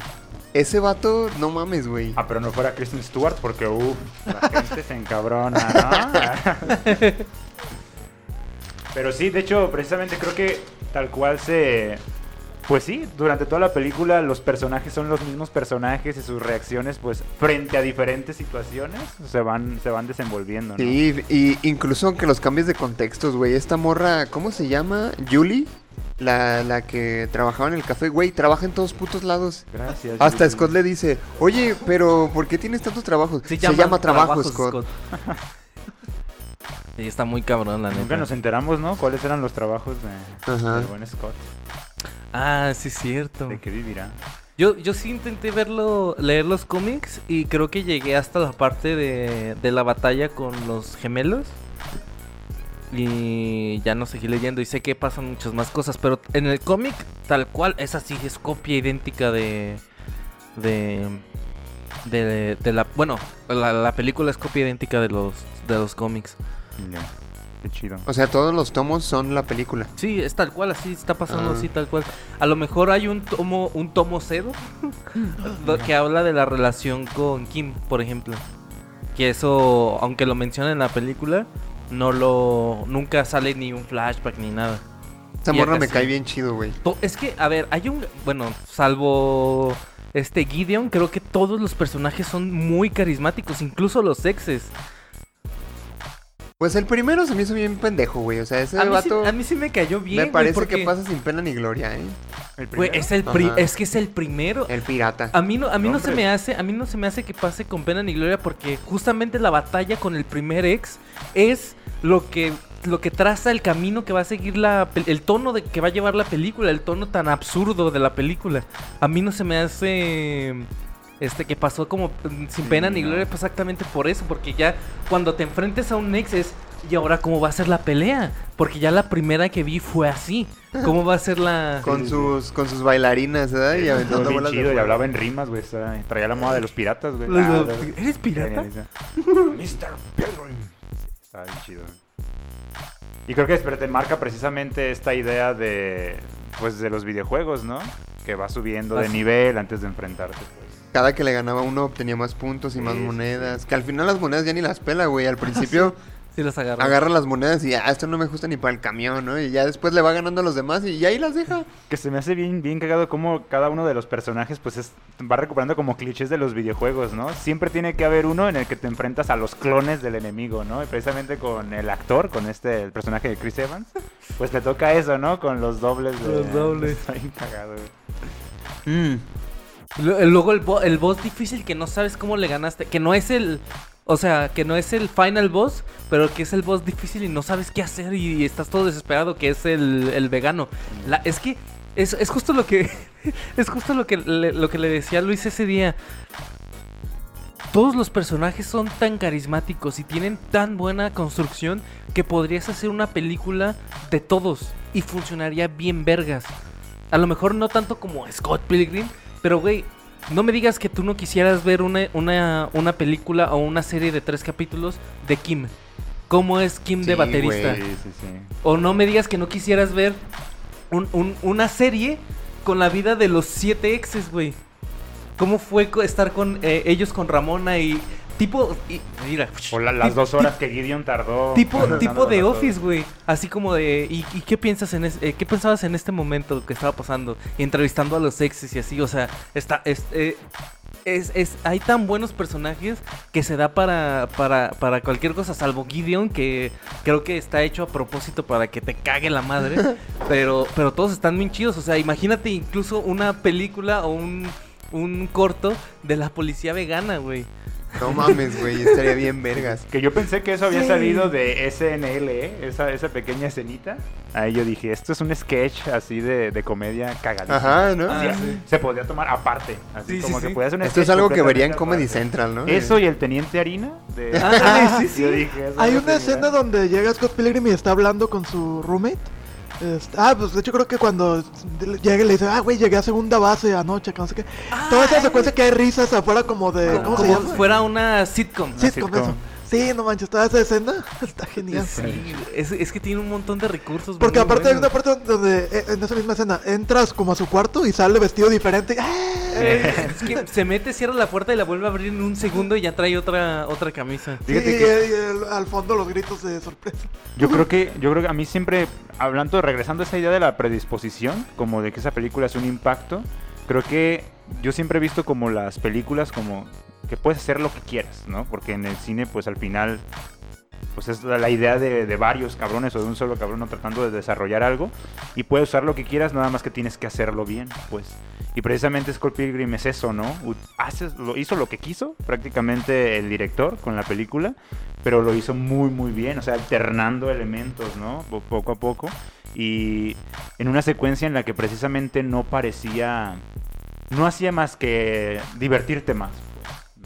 Ese vato, no mames, güey. Ah, pero no fuera Kristen Stewart porque, uff, la gente se encabrona, ¿no? pero sí, de hecho, precisamente creo que tal cual se... Pues sí, durante toda la película los personajes son los mismos personajes y sus reacciones, pues, frente a diferentes situaciones, se van, se van desenvolviendo, ¿no? Sí, y incluso aunque los cambies de contextos, güey. Esta morra, ¿cómo se llama? ¿Julie? La, la que trabajaba en el café, güey, trabaja en todos putos lados. Gracias. Hasta Yuki. Scott le dice, oye, pero ¿por qué tienes tantos trabajos? Se Se llama, trabajo, Trabajos, Scott. Sí, está muy cabrón, la Nunca neta. nos enteramos, ¿no? ¿Cuáles eran los trabajos de, Ajá. buen Scott? Ah, sí, es cierto. ¿De qué vivirá? Yo, yo sí intenté verlo, leer los cómics y creo que llegué hasta la parte de, de la batalla con los gemelos. Y ya no seguí leyendo y sé que pasan muchas más cosas, pero en el cómic tal cual, esa sí es copia idéntica de... De... De, de la... Bueno, la, la película es copia idéntica de los, de los cómics. Ya. Qué chido. O sea, todos los tomos son la película. Sí, es tal cual, así está pasando, Ah. así tal cual. A lo mejor hay un tomo, un tomo cero do- que habla de la relación con Kim, por ejemplo. Que eso, aunque lo menciona en la película, no lo, nunca sale ni un flashback ni nada. Esta Y morra me cae bien chido, güey. Es que, a ver, hay un, bueno, salvo este Gideon, creo que todos los personajes son muy carismáticos, incluso los exes. Pues el primero se me hizo bien pendejo, güey. O sea, ese A mí, sí, vato a mí sí me cayó bien. me güey, parece porque, que pasa sin pena ni gloria, ¿eh? ¿El güey, primero? es el pri- es que es el primero. El pirata. A mí no, a mí no se me hace, a mí no se me hace que pase con pena ni gloria porque justamente la batalla con el primer ex es lo que lo que traza el camino que va a seguir la el tono de que va a llevar la película, el tono tan absurdo de la película. A mí no se me hace este que pasó como mm, sin pena ni no. gloria pues, exactamente por eso, porque ya cuando te enfrentes a un ex es y ahora cómo va a ser la pelea, porque ya la primera que vi fue así. ¿Cómo va a ser la Con sus, con sus bailarinas, ¿verdad? Y aventando bolas de chido y hablaba en rimas, güey. Traía la moda de los piratas, güey. Los- Ah, ¿Eres pirata? Mr. Pilgrim. Está bien chido. Y creo que pero te marca precisamente esta idea de pues de los videojuegos, ¿no? Que va subiendo de nivel antes de enfrentarte, pues. Cada que le ganaba uno obtenía más puntos y más Sí, sí, monedas. Que al final las monedas ya ni las pela, güey. Al principio Sí las agarró. agarra las monedas y ah, esto no me gusta ni para el camión, ¿no? Y ya después le va ganando a los demás y ahí las deja. Que se me hace bien, bien cagado como cada uno de los personajes pues es- va recuperando como clichés de los videojuegos, ¿no? Siempre tiene que haber uno en el que te enfrentas a los clones del enemigo, ¿no? Y precisamente con el actor, con este, el personaje de Chris Evans, pues le toca eso, ¿no? Con los dobles de... Los dobles. Está bien cagado, güey. Mm. Lu- Luego el, bo- el boss difícil que no sabes cómo le ganaste. Que no es el. O sea, que no es el final boss, pero que es el boss difícil y no sabes qué hacer y, estás todo desesperado, que es el, el vegano. Es que es, es justo lo que. es justo lo que, le, lo que le decía Luis ese día. Todos los personajes son tan carismáticos y tienen tan buena construcción que podrías hacer una película de todos y funcionaría bien vergas. A lo mejor no tanto como Scott Pilgrim, pero güey, no me digas que tú no quisieras ver una, una, una película o una serie de tres capítulos de Kim. ¿Cómo es Kim de baterista? güey. Sí, sí. O no me digas que no quisieras ver un- un- una serie con la vida de los siete exes, güey. ¿Cómo fue estar con eh, ellos con Ramona y tipo... y- mira. O la- las dos horas que Gideon tardó. Tipo, tipo de. Office, güey. Así como de. ¿y, y qué piensas en es- eh, qué pensabas en este momento que estaba pasando? Y entrevistando a los exes y así. O sea, está. Es, eh, es, es- hay tan buenos personajes que se da para, para, para cualquier cosa, salvo Gideon, que creo que está hecho a propósito para que te cague la madre. pero, pero todos están bien chidos. O sea, imagínate incluso una película o un, un corto de la policía vegana, güey. No mames, güey. Estaría bien vergas. Que yo pensé que eso había Sí. salido de SNL, ¿eh? esa, esa pequeña escenita. Ahí yo dije, esto es un sketch así de, de comedia cagadísimo. Ajá, ¿no? Ah, Sí. Se podía tomar aparte. Así Sí, sí, como que sí. podía ser un Esto es algo que vería en Comedy aparte. Central, ¿no? Eso y el Teniente Harina. De... Ah, sí, sí. Yo dije, Hay una escena donde llega Scott Pilgrim y está hablando con su roommate. Este, ah, pues de hecho creo que cuando llega y le dice, ah, güey, llegué a segunda base anoche, que no sé qué. Toda esa secuencia que hay risas afuera como de... Como, ¿Cómo se llama? fuera una sitcom. Sitcom. con eso. Sí, no manches, toda esa escena está genial. Sí, es, es que tiene un montón de recursos. Porque aparte hay una buenos. parte donde eh, en esa misma escena entras como a su cuarto y sale vestido diferente. Es que se mete, cierra la puerta y la vuelve a abrir en un segundo y ya trae otra otra camisa. Sí, Fíjate y, que- y el- al fondo los gritos de sorpresa. Yo creo que, yo creo que a mí siempre, hablando, regresando a esa idea de la predisposición, como de que esa película es un impacto, creo que yo siempre he visto como las películas como que puedes hacer lo que quieras, ¿no? Porque en el cine, pues al final, pues es la idea de, varios cabrones o de un solo cabrón tratando de desarrollar algo y puedes usar lo que quieras, nada más que tienes que hacerlo bien, pues. Y precisamente Scott Pilgrim es eso, ¿no? Haces, lo, hizo lo que quiso prácticamente el director con la película, pero lo hizo muy, muy bien, o sea, alternando elementos, ¿no? Po- Poco a poco. Y en una secuencia en la que precisamente no parecía, no hacía más que divertirte más,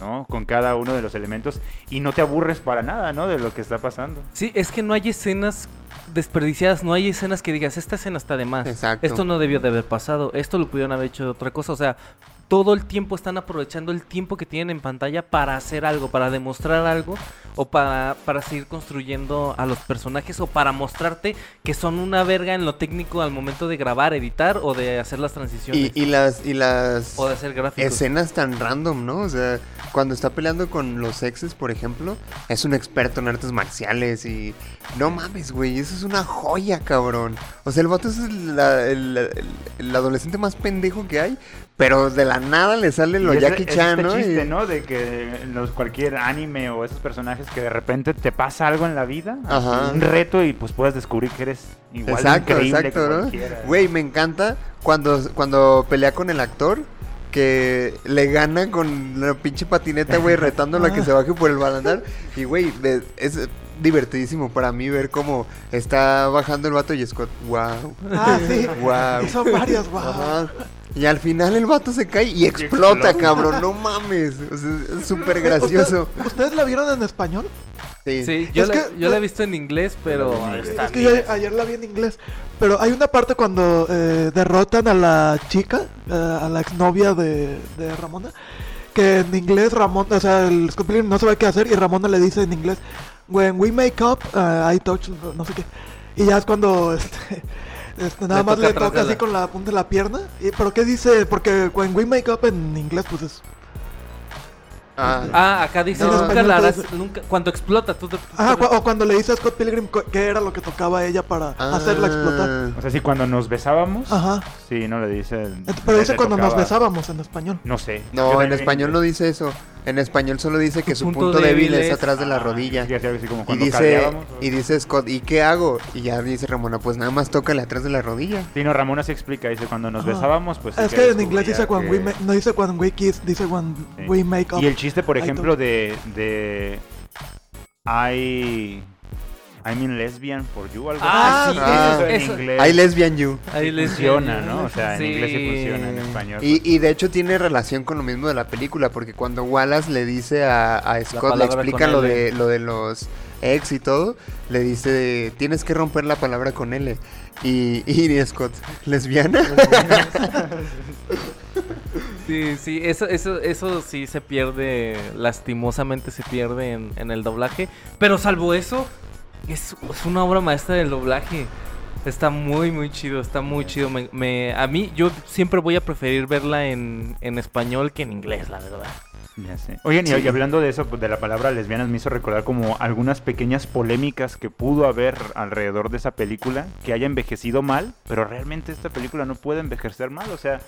¿no? Con cada uno de los elementos y no te aburres para nada, ¿no? De lo que está pasando. Sí, es que no hay escenas desperdiciadas, no hay escenas que digas, esta escena está de más. Exacto. Esto no debió de haber pasado, esto lo pudieron haber hecho de otra cosa, o sea, todo el tiempo están aprovechando el tiempo que tienen en pantalla para hacer algo, para demostrar algo o para, para seguir construyendo a los personajes o para mostrarte que son una verga en lo técnico al momento de grabar, editar o de hacer las transiciones. Y, y las, y las o de hacer gráficos. escenas tan random, ¿no? O sea, cuando está peleando con los exes, por ejemplo, es un experto en artes marciales y... No mames, güey, eso es una joya, cabrón. O sea, el vato es la- el, el- el adolescente más pendejo que hay, pero de la nada le sale lo Y ese- Jackie es Chan, este ¿no? chiste, Y- ¿no? De que los, cualquier anime o esos personajes que de repente te pasa algo en la vida, Ajá. un reto y pues puedes descubrir que eres igual de Exacto, increíble exacto, que ¿no? cualquiera. Güey, me encanta cuando, cuando pelea con el actor que le gana con la pinche patineta, güey, retándolo a que se baje por el balandar. Y, güey, es divertidísimo para mí ver cómo está bajando el vato y Scott, wow. Ah, sí. Wow. Y son varios, wow. Ajá. Y al final el vato se cae y explota, explota. cabrón. No mames. O sea, es súper gracioso. ¿Usted- ¿Ustedes la vieron en español? Sí. Sí, yo, Es la, que- yo la he visto en inglés, pero está es que yo ayer la vi en inglés. Pero hay una parte cuando eh, derrotan a la chica, eh, a la exnovia de, de Ramona, que en inglés Ramón, o sea, el Scott Pilgrim no sabe qué hacer y Ramona le dice en inglés, when we make up, uh, I touch, no sé qué. Y ya es cuando este, este, nada Le más toca le toca así la- con la punta de la pierna. Y, ¿Pero qué dice? Porque when we make up en inglés, pues es... Ah, Ah, acá dice, No, nunca español la te harás, dice- nunca, cuando explota, tú te... Ajá, cu- o cuando le dice a Scott Pilgrim qué era lo que tocaba ella para hacerla explotar. ah. O sea, si cuando nos besábamos, Ajá. sí, no le dice... Pero dice cuando nos besábamos en español. No sé. No, en español no dice eso. En español solo dice que Su punto punto débil débil es es- atrás de la Ah, rodilla. como Y cuando dice, y dice Scott, ¿y qué hago? Y ya dice Ramona, pues nada más tócale atrás de la rodilla. Sí, no, Ramona se explica, dice, cuando nos Ajá. besábamos, pues... es que en inglés dice cuando we que- ma- no dice cuando we kiss, dice when Sí. we make up. Y el chiste, por ejemplo, de, de I I'm in lesbian for you, algo Ah, así. sí, Ah. eso en eso- inglés I lesbian you. Ahí sí funciona, ¿no? O sea, en inglés sí funciona, en español. Y, y de hecho tiene relación con lo mismo de la película, porque cuando Wallace le dice a, a Scott, le explica lo de, lo de los ex y todo, le dice, tienes que romper la palabra con L. Y, y Scott, ¿lesbiana? Sí, sí, eso, eso, eso sí se pierde, lastimosamente se pierde en, en el doblaje. Pero salvo eso, es, una obra maestra del doblaje. Está muy, muy chido, está muy chido. Me, me- a mí, yo siempre voy a preferir verla en, en español que en inglés, la verdad. Ya sé. Oigan, y- Sí. y hablando de eso, pues, de la palabra lesbianas, me hizo recordar como algunas pequeñas polémicas que pudo haber alrededor de esa película, que haya envejecido mal, pero realmente esta película no puede envejecer mal, o sea,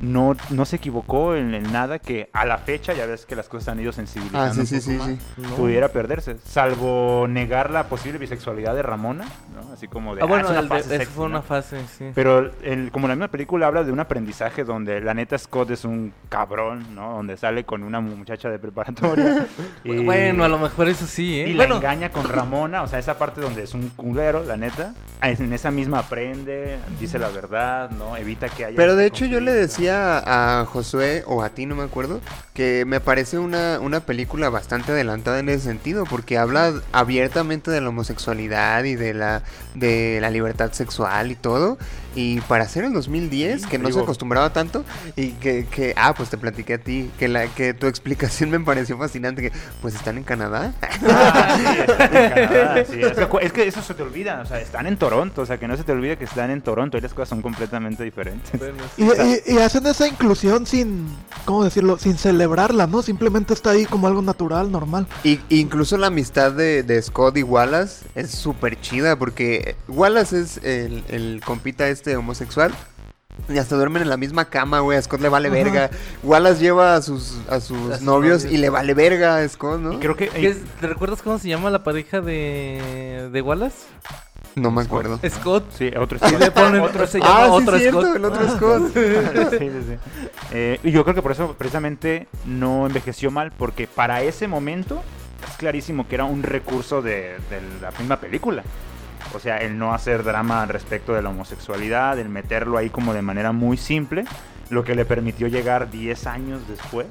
no, no se equivocó en, en nada que a la fecha, ya ves que las cosas han ido sensibilizando ah, sí, un sí, poco sí, más, sí. pudiera perderse, salvo negar la posible bisexualidad de Ramona, ¿no? Así como de... Ah, bueno, "Ah, es una el de- fase esa sexy", fue una ¿no? fase, sí. Pero el- como la misma película habla de un aprendizaje donde la neta Scott es un cabrón, ¿no? Donde sale con una muchacha de preparatoria. y, Bueno, a lo mejor eso sí, ¿eh? Y bueno, la engaña con Ramona, o sea, esa parte donde es un culero, la neta. En esa misma aprende, dice la verdad, ¿no? Evita que haya... Pero de este hecho yo le decía a Josué, o a ti no me acuerdo, que me parece una, una película bastante adelantada en ese sentido, porque habla abiertamente de la homosexualidad y de la, de la libertad sexual y todo. Y para hacer el 2010, Sí, que no se acostumbraba tanto, y que, que, ah, pues te platiqué a ti, que, la, que tu explicación me pareció fascinante, que pues están en Canadá. Ah, sí, están en Canadá, sí. Es, que, cu- es que eso se te olvida, o sea, están en Toronto, o sea, que no se te olvide que están en Toronto y las cosas son completamente diferentes. bueno, Y, y- y hacen esa inclusión sin, ¿cómo decirlo? Sin celebrarla, ¿no? Simplemente está ahí como algo natural, normal. Y incluso la amistad de, de Scott y Wallace es súper chida porque Wallace es el, el compita este homosexual Y hasta duermen en la misma cama, güey. A Scott le vale verga. Wallace lleva a sus, a sus novios y le vale verga a Scott, ¿no? Y creo que... ¿Qué es- ¿Te recuerdas cómo se llama la pareja de, de Wallace? No me acuerdo. Scott. Sí, otro Y le ponen, otro se llama Ah, sí, otro cierto, Scott. el otro Scott. sí, sí, sí. Eh, y yo creo que por eso precisamente no envejeció mal, porque para ese momento es clarísimo que era un recurso de, de la misma película. O sea, el no hacer drama respecto de la homosexualidad, el meterlo ahí como de manera muy simple, lo que le permitió llegar 10 años después.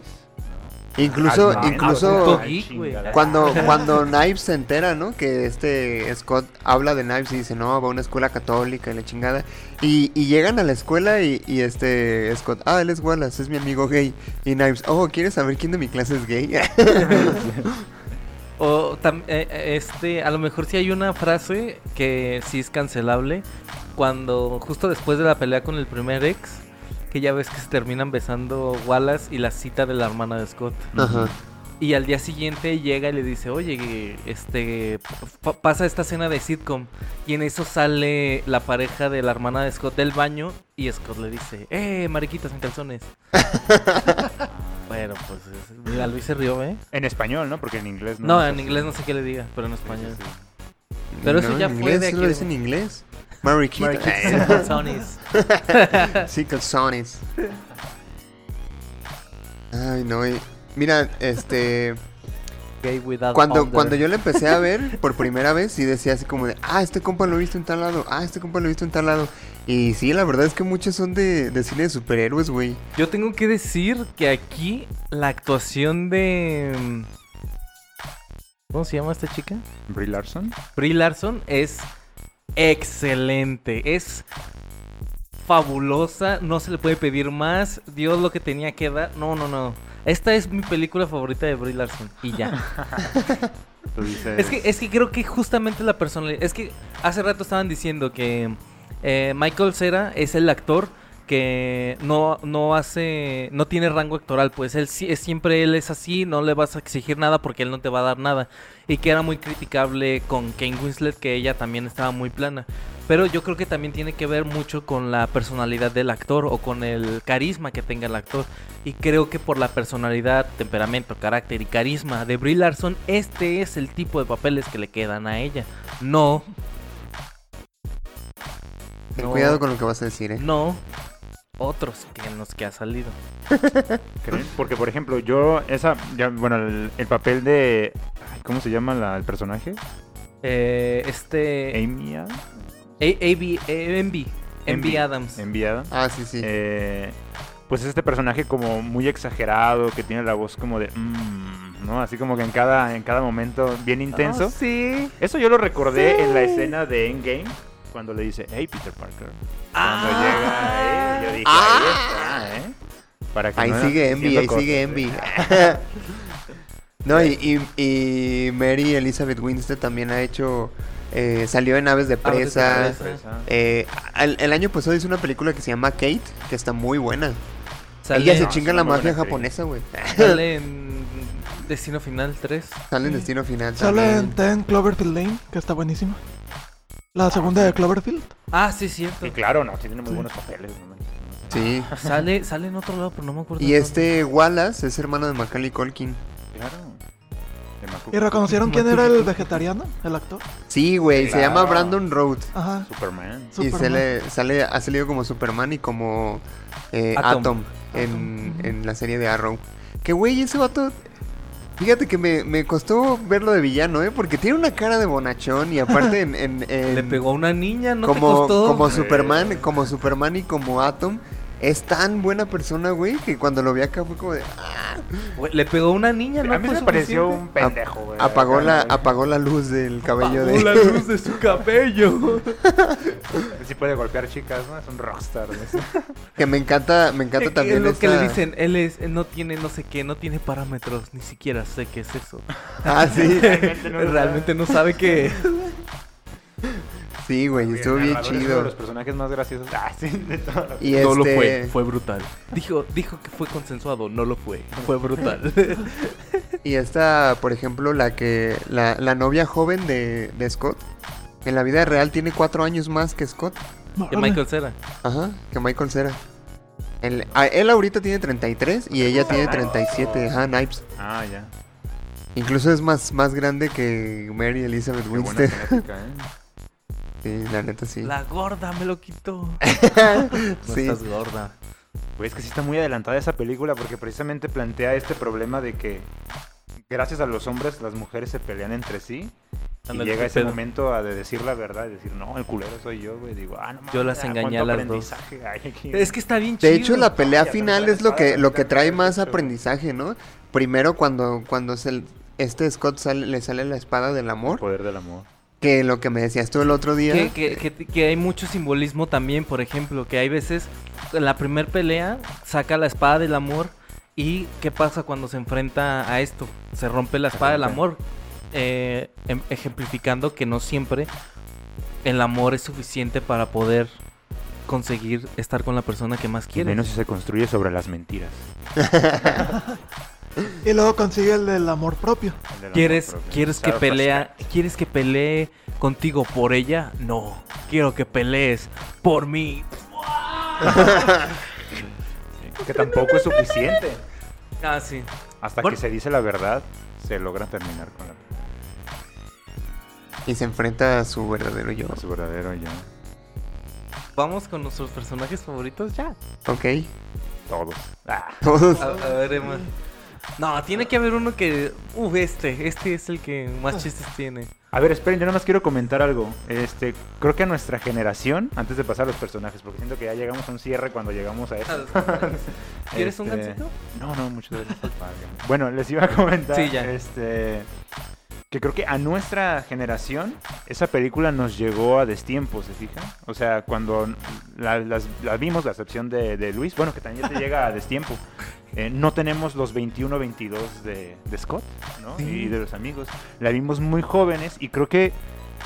Incluso, al incluso chingada. cuando, cuando Knives se entera, ¿no? Que este Scott habla de Knives y dice, no, va a una escuela católica y la chingada. Y, y llegan a la escuela y, y este Scott, ah, él es Wallace, es mi amigo gay. Y Knives, oh, ¿quieres saber quién de mi clase es gay? O tam- eh, eh, este, a lo mejor sí hay una frase que sí es cancelable. Cuando justo después de la pelea con el primer ex, que ya ves que se terminan besando Wallace y la cita de la hermana de Scott. Ajá. Y al día siguiente llega y le dice, oye, este, pa- pasa esta escena de sitcom. Y en eso sale la pareja de la hermana de Scott del baño y Scott le dice, eh, mariquitas en calzones. bueno, pues es- mira, Luis se rió, ¿eh? En español, ¿no? Porque en inglés no. No, en inglés no sé qué le diga, pero en Sí, sí, español. sí. Pero eso ya en fue inglés, de ¿sí aquí. lo dice en inglés? Mariquita. Mariquitas en calzones. sí, calzones. Ay, no, y- mira, este... Gay without Cuando, under. cuando yo la empecé a ver por primera vez, sí decía así como de, ah, este compa lo he visto en tal lado, ah, este compa lo he visto en tal lado. Y sí, la verdad es que muchos son de, de cine de superhéroes, güey. Yo tengo que decir que aquí la actuación de... mm, ¿Cómo se llama esta chica? Brie Larson. Brie Larson es excelente. Es fabulosa. No se le puede pedir más. Dios lo que tenía que dar. No, no, no. Esta es mi película favorita de Brie Larson. Y ya. Tú dices... es, que, es que creo que justamente la personalidad. Es que hace rato estaban diciendo que eh, Michael Cera es el actor que no, no hace, no tiene rango actoral, pues él es siempre él es así, no le vas a exigir nada porque él no te va a dar nada. Y que era muy criticable con Kane Winslet, que ella también estaba muy plana. Pero yo creo que también tiene que ver mucho con la personalidad del actor o con el carisma que tenga el actor. Y creo que por la personalidad, temperamento, carácter y carisma de Brie Larson, este es el tipo de papeles que le quedan a ella. No, Ten No. cuidado con lo que vas a decir, eh. no otros que en los que ha salido. ¿Creen? Porque, por ejemplo, yo, esa, ya, bueno, el, el papel de, ¿cómo se llama la- el personaje? Eh, este... Amy Adams. Eh, Envy. Envy Adams. Envy Adams. Ah, sí, sí. Eh, pues es este personaje como muy exagerado, que tiene la voz como de, "Mm", ¿no? Así como que en cada, en cada momento bien intenso. Ah, sí. Eso yo lo recordé en la escena de Endgame, cuando le dice, hey Peter Parker. Cuando Ah. llega ahí, yo dije, Ah. ahí está, ¿eh? Para que Ahí no sigue Envy, ahí cosas, sigue. Envy. no, y, y, y Mary Elizabeth Winstead también ha hecho. eh, salió en Aves de Aves de Presa. Presa. Eh, el, el año pasado hizo una película que se llama Kate, que está muy buena. Sale, Ella se No, chinga la actriz. japonesa, güey. sale en Destino Final 3. Sale en Destino Final. Sale en. Ten Cloverfield Lane, que está buenísima. La segunda de Cloverfield. Ah, sí, cierto. Y claro, no, tiene muy buenos papeles. Sí. Sale, sale en otro lado, pero no me acuerdo. Y este Wallace es hermano de Macaulay Culkin. Claro. ¿Y reconocieron quién era el vegetariano? El actor. Sí, güey, se llama. Brandon Road. Ajá. Superman. Y Superman. sale, sale, ha salido como Superman y como eh, Atom. Atom, en, en la serie de Arrow. Que güey, ese vato. Fíjate que me, me costó verlo de villano, ¿eh? Porque tiene una cara de bonachón y aparte en. en- en- Le pegó a una niña, ¿no como, te costó? como. Superman, como Superman y como Atom. Es tan buena persona, güey, que cuando lo vi acá fue como de. ah, Güey, Le pegó a una niña, ¿no? a mí me pareció un pendejo, güey. apagó, la, apagó la luz del cabello Apagó de. la luz de su cabello. Sí puede golpear chicas, ¿no? Es un rockstar. ¿no? que me encanta, me encanta Es también lo que esta- le dicen, él es, él no tiene no sé qué, no tiene parámetros, ni siquiera sé qué es eso. Ah, sí. Realmente no lo Realmente no sabe qué. Sí, güey, estuvo bien es uno de chido. los personajes más graciosos. Ah, sí, de Y No lo este- fue, fue brutal. Dijo, dijo que fue consensuado, no lo fue, fue brutal. Y esta, por ejemplo, la que. La, la novia joven de, de Scott. En la vida real tiene cuatro años más que Scott. Que Michael Cera. Ajá, que Michael Cera. Él, a- él ahorita tiene 33 y ella tiene 37. Ajá, Knives. Ah, ya. Incluso es más, más grande que Mary Elizabeth Qué buena Winstead. genética, ¿eh? Sí, la neta sí. La gorda me lo quitó. No Sí. estás gorda. Güey, es que sí está muy adelantada esa película porque precisamente plantea este problema de que gracias a los hombres las mujeres se pelean entre sí. Y llega ese pedo. momento a de decir la verdad y decir, no, el culero soy yo, güey. Digo, ah, no mames, Yo las engañé a las dos. aprendizaje hay aquí". Es que está bien chido. De hecho, la pelea final es lo que, lo que trae más aprendizaje, ¿no? Primero cuando, cuando se, este Scott sale- le sale la espada del El amor, poder del amor. Que lo que me decías tú el otro día. Que, que- que- que hay mucho simbolismo también, por ejemplo, que hay veces en la primer pelea saca la espada del amor y ¿qué pasa cuando se enfrenta a esto? Se rompe la espada del amor, eh, em- ejemplificando que no siempre el amor es suficiente para poder conseguir estar con la persona que más Y quieres. menos si se construye sobre las mentiras. Y luego consigue el del amor propio. Amor ¿Quieres, propio. ¿Quieres que Self-respect. pelea, ¿Quieres que pelee contigo por ella? No. Quiero que pelees por mí. Que tampoco es suficiente. Ah, sí. Hasta Bueno. que se dice la verdad, se logra terminar con la, Y se enfrenta a su verdadero yo. con su verdadero yo. Vamos con nuestros personajes favoritos ya. Ok. Todos. Ah, Todos. A, a ver, Emma. No, tiene que haber uno que. Uh, este. Este es el que más chistes tiene. A ver, esperen, yo nada más quiero comentar algo. Este, creo que a nuestra generación, antes de pasar a los personajes, porque siento que ya llegamos a un cierre cuando llegamos a eso. ¿Quieres un Este, gancito? No, no, muchas gracias. bueno, les iba a comentar Sí, ya. este que creo que a nuestra generación esa película nos llegó a destiempo, ¿se fijan? O sea, cuando la, las- la vimos, la excepción de, de Luis, bueno, que también te llega a destiempo. Eh, no tenemos los 21-22 de, de Scott, ¿no? Y de los amigos. La vimos muy jóvenes y creo que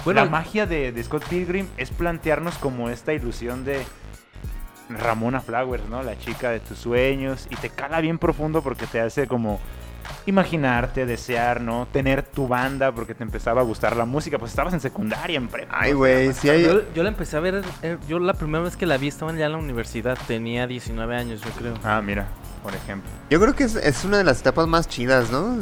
Bueno, la magia de, de Scott Pilgrim es plantearnos como esta ilusión de Ramona Flowers, ¿no? La chica de tus sueños. Y te cala bien profundo porque te hace como imaginarte, desear, ¿no? Tener tu banda porque te empezaba a gustar la música. Pues estabas en secundaria, en prepa. Ay, güey, si hay... yo, yo la empecé a ver. eh, Yo la primera vez que la vi estaba ya en la universidad. Tenía 19 años, yo creo. Ah, mira, por ejemplo. Yo creo que es, es una de las etapas más chidas, ¿no?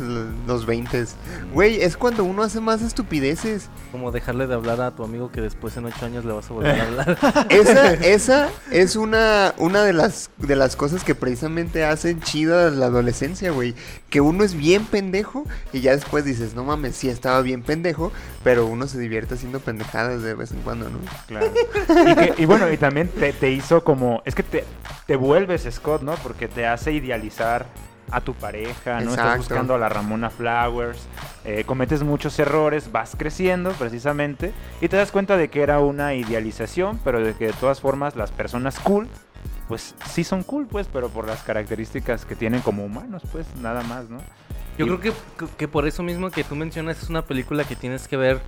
Los 20. Güey, es cuando uno hace más estupideces. Como dejarle de hablar a tu amigo que después en 8 años le vas a volver a hablar. Esa, esa es una, una de las de las cosas que precisamente hacen chida la adolescencia, güey. Que uno es bien pendejo y ya después dices, no mames, sí estaba bien pendejo, pero uno se divierte haciendo pendejadas de vez en cuando, ¿no? Claro. y, que- y bueno, y también te, te hizo como. Es que te, te vuelves Scott, ¿no? Porque te hace idealizar a tu pareja, ¿no? Estás buscando a la Ramona Flowers, eh, cometes muchos errores, vas creciendo precisamente y te das cuenta de que era una idealización, pero de que de todas formas las personas cool, pues sí son cool, pues, pero por las características que tienen como humanos, pues, nada más, ¿no? Yo Y- creo que, que- por eso mismo que tú mencionas es una película que tienes que ver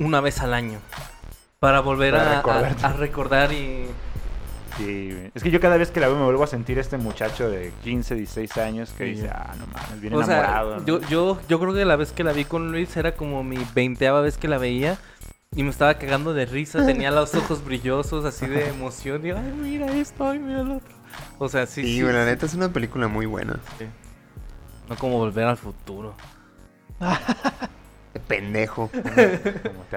una vez al año. Para volver Para a, a- recordarte. a recordar y... Sí, es que yo cada vez que la veo me vuelvo a sentir este muchacho de 15, 16 años que Sí. dice, ah, no mames, bien O sea, enamorado. ¿no?". yo, yo, yo creo que la vez que la vi con Luis era como mi veinteava vez que la veía. Y me estaba cagando de risa, tenía los ojos brillosos, así de emoción. Y, ay, mira esto, ay, mira lo otro. O sea, sí, Sí, sí, la sí, neta es una película muy buena. sí. No como volver al futuro. De pendejo.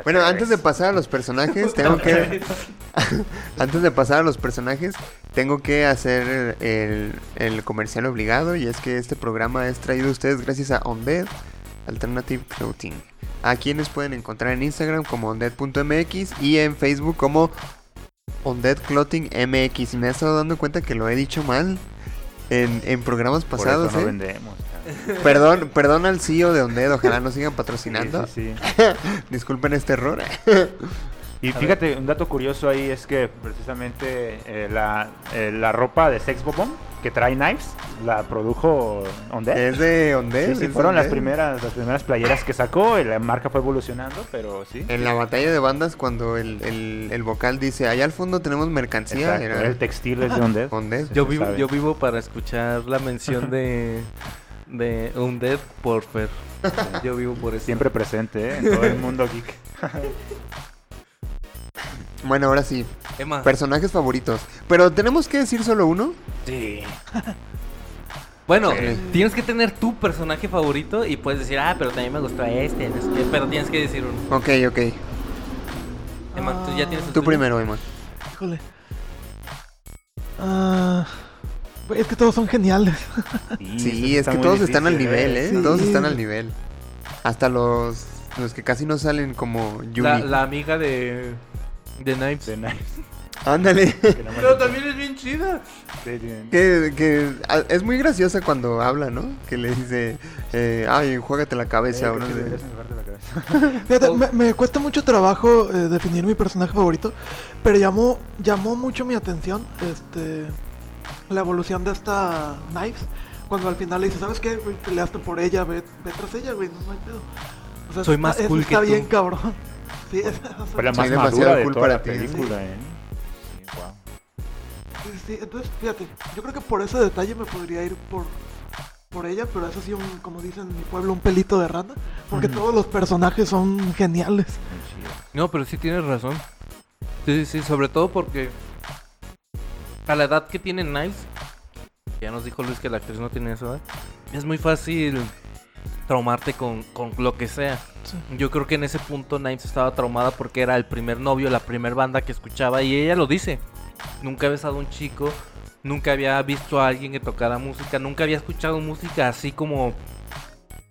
Bueno, antes de pasar a los personajes, tengo que... antes de pasar a los personajes, tengo que hacer el, el comercial obligado y es que este programa es traído a ustedes gracias a Undead Alternative Clothing. A quienes pueden encontrar en Instagram como undead.mx y en Facebook como Undead Clothing MX. Y me he estado dando cuenta que lo he dicho mal en, en programas Por pasados, eso no ¿eh? vendemos. Perdón, perdón al CEO de Undead, ojalá nos sigan patrocinando. Sí, sí, sí. Disculpen este error. Y fíjate, un dato curioso ahí es que precisamente eh, la, eh, la ropa de Sex Bobón que trae Knives la produjo Undead. Es de Undead. Sí, sí, fueron las primeras, las primeras playeras que sacó, y la marca fue evolucionando, pero sí. En la batalla de bandas, cuando el, el, el vocal dice, allá al fondo tenemos mercancía, Exacto, era el textil es de Undead. Undead. Sí, Yo vivo, sabe. yo vivo para escuchar la mención de, de Undead por Fer. Yo vivo por eso. Siempre presente, ¿eh? En todo el mundo geek. Bueno, ahora sí. Emma. Personajes favoritos. Pero tenemos que decir solo uno. Sí. Bueno, Sí. tienes que tener tu personaje favorito y puedes decir, ah, pero también me gustó este, no sé qué", pero tienes que decir uno. Ok, ok. Emma, tú ya tienes Tú tuyo? primero, Emma. Híjole. Ah, es que todos son geniales. Sí, es que todos están al nivel, ¿eh? Sí. Todos están al nivel. Hasta los, los que casi no salen como Yumi. La, la amiga de. De Knives. De Knives, Ándale. Pero también es bien chida. Sí, que, que es muy graciosa cuando habla, ¿no? Que le dice, eh, ay, juégate la Eh, cabeza. no la cabeza. Fíjate, me, me cuesta mucho trabajo eh, definir mi personaje favorito, pero llamó, llamó mucho mi atención este, la evolución de esta Knives. Cuando al final le dice, ¿sabes qué? güey? Peleaste por ella, ve, ve tras ella, güey, no, no hay pedo. O sea, Soy eso más está, cool está que bien tú. cabrón. Fue la más demasiado madura de toda la ti, película, ¿eh? Sí, wow. Sí, sí, entonces fíjate, yo creo que por ese detalle me podría ir por por ella, pero eso sí, un, como dicen en mi pueblo, un pelito de rana, porque todos los personajes son geniales. No, pero sí tienes razón. Sí, sí, sí, sobre todo porque. A la edad que tiene Knives. Ya nos dijo Luis que la actriz no tiene esa edad. Es muy fácil traumarte con, con lo que sea. Sí. Yo creo que en ese punto Knives estaba traumada porque era el primer novio, la primer banda que escuchaba y ella lo dice. Nunca he besado a un chico, nunca había visto a alguien que tocara música, nunca había escuchado música así como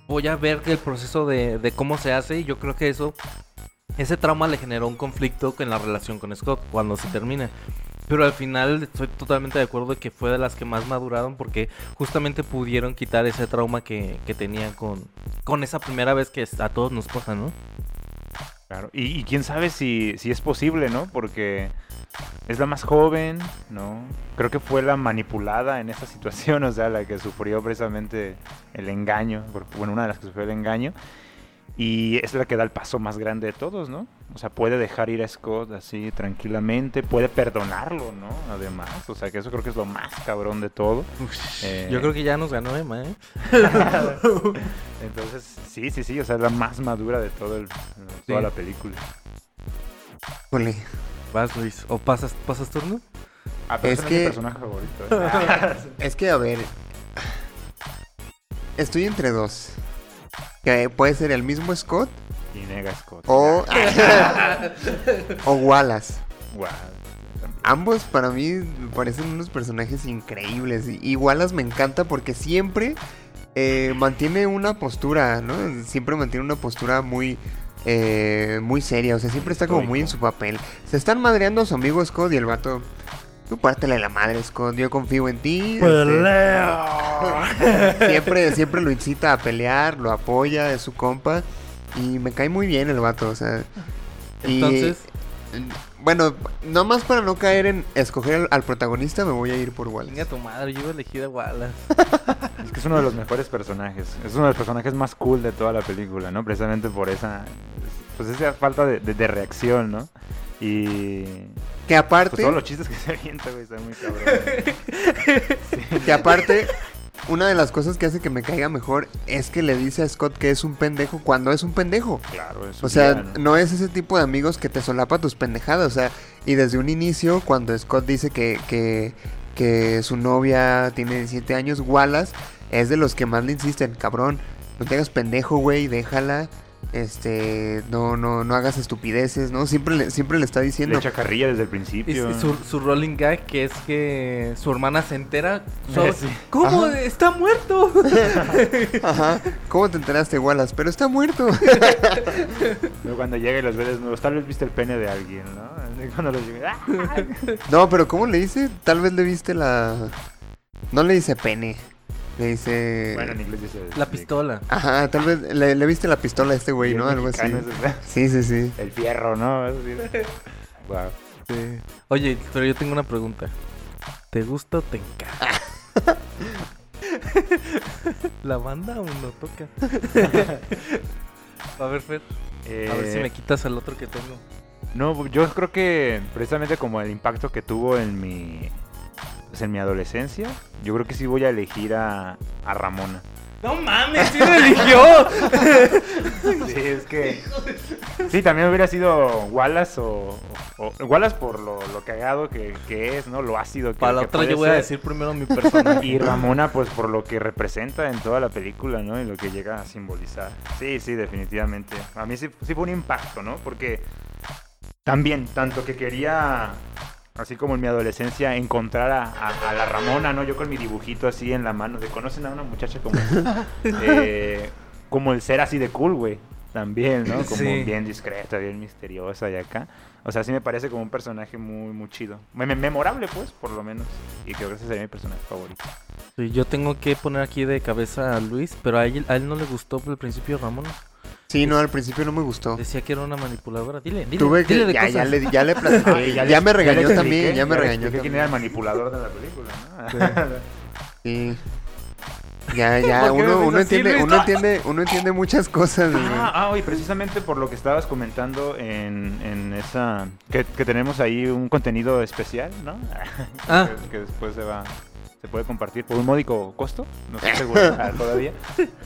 voy a ver que el proceso de, de cómo se hace y yo creo que eso, ese trauma le generó un conflicto en la relación con Scott cuando se termina. Pero al final estoy totalmente de acuerdo de que fue de las que más maduraron porque justamente pudieron quitar ese trauma que, que tenían con, con esa primera vez que a todos nos pasa, ¿no? Claro. Y, quién sabe si, si es posible, ¿no? Porque es la más joven, ¿no? Creo que fue la manipulada en esta situación, o sea, la que sufrió precisamente el engaño, bueno, una de las que sufrió el engaño. Y es la que da el paso más grande de todos, ¿no? O sea, puede dejar ir a Scott así tranquilamente, puede perdonarlo, ¿no? Además, o sea, que eso creo que es lo más cabrón de todo. Eh, Yo creo que ya nos ganó Emma, ¿eh? Entonces, sí, sí, sí, o sea, es la más madura de todo el, toda Sí. la película. Híjole. Vas, Luis. ¿O pasas, pasas turno? Ah, pero Es que- mi personaje favorito. ¿eh? Es que, a ver. Estoy entre dos. Que puede ser el mismo Scott y nega Scott. o. o Wallace. Guau. Ambos para mí me parecen unos personajes increíbles. Y y Wallace me encanta porque siempre eh, mantiene una postura, ¿no? Siempre mantiene una postura muy. eh, muy seria, o sea, siempre está como muy en su papel. Se están madreando a su amigo Scott y el vato. Tú pártele la madre, Scott. Yo confío en ti. este, siempre, siempre lo incita a pelear, lo apoya, es su compa. Y me cae muy bien el vato, o sea. y- Entonces, bueno, nomás para no caer en escoger al, al protagonista, me voy a ir por Wallace. venga tu madre, yo iba a elegir a Wallace. Es que es uno de los mejores personajes. Es uno de los personajes más cool de toda la película, ¿no? Precisamente por esa. Pues esa falta de, de- de reacción, ¿no? Y. Que Pues aparte, todos los chistes que se avienta, güey, están muy cabrón. que aparte, una de las cosas que hace que me caiga mejor es que le dice a Scott que es un pendejo cuando es un pendejo. Claro, es O sea, no es ese tipo de amigos que te solapa tus pendejadas. O sea, y desde un inicio, cuando Scott dice que, que, que su novia tiene 17 años, Wallace es de los que más le insisten, cabrón, no te hagas pendejo, güey, déjala. Este, no, no, no hagas estupideces, ¿no? Siempre le, siempre le está Le diciendo. echa carrilla desde el principio. y su, su rolling gag que es que su hermana se entera. sobre- Sí. ¿Cómo? Ajá. ¡Está muerto! Ajá, ¿cómo te enteraste, Wallace? Pero está muerto. Cuando llega y los ve desnudos, tal vez viste el pene de alguien, ¿no? Cuando los llega, ¡ah! No, pero ¿cómo le dice? Tal vez le viste la. No le dice pene. Le dice. Bueno, en inglés dice. La pistola. Ajá, tal vez le, le viste la pistola a este güey, ¿no? Algo así. Sí, sí, sí. El fierro, ¿no? Guau. Sí. Oye, pero yo tengo una pregunta. ¿Te gusta o te encanta? ¿La banda aún no toca? A ver, Fer. A ver si Eh, me quitas el otro que tengo. No, yo creo que precisamente como el impacto que tuvo en mi pues, en mi adolescencia, yo creo que sí voy a elegir a, a Ramona. No mames, sí lo eligió. Sí, es que. Sí, también hubiera sido Wallace o. o- Wallace por lo, lo cagado que, que es, ¿no? Lo ácido que Para la que otra puede yo voy a decir primero mi personaje. Y Ramona, pues por lo que representa en toda la película, ¿no? Y lo que llega a simbolizar. Sí, sí, definitivamente. A mí sí, sí fue un impacto, ¿no? Porque también, tanto que quería, así como en mi adolescencia, encontrar a, a- a la Ramona, ¿no? Yo con mi dibujito así en la mano. ¿De conocen a una muchacha como, eh, como el ser así de cool, güey? También, ¿no? Como Sí. bien discreta, bien misteriosa y acá. O sea, sí me parece como un personaje muy, muy chido. Me- me- memorable, pues, por lo menos. Y creo que ese sería mi personaje favorito. Sí, yo tengo que poner aquí de cabeza a Luis, pero a él, a él no le gustó por el principio Ramón. Sí, no, al principio no me gustó. Decía que era una manipuladora. Dile, dile, Tuve que, dile de ya, cosas. ya le, ya le platiqué, Ah, ya, me regañó expliqué, también, ya me regañó expliqué quién era el también. manipulador de la película, ¿no? Sí. Ya, ya, ¿Por qué me uno, uno entiende, uno entiende, uno entiende muchas cosas. Ah, ah, oye, precisamente por lo que estabas comentando en, en esa... Que, que tenemos ahí un contenido especial, ¿no? Ah. que, que después se va... Se puede compartir por un módico costo, no estoy seguro ah, todavía.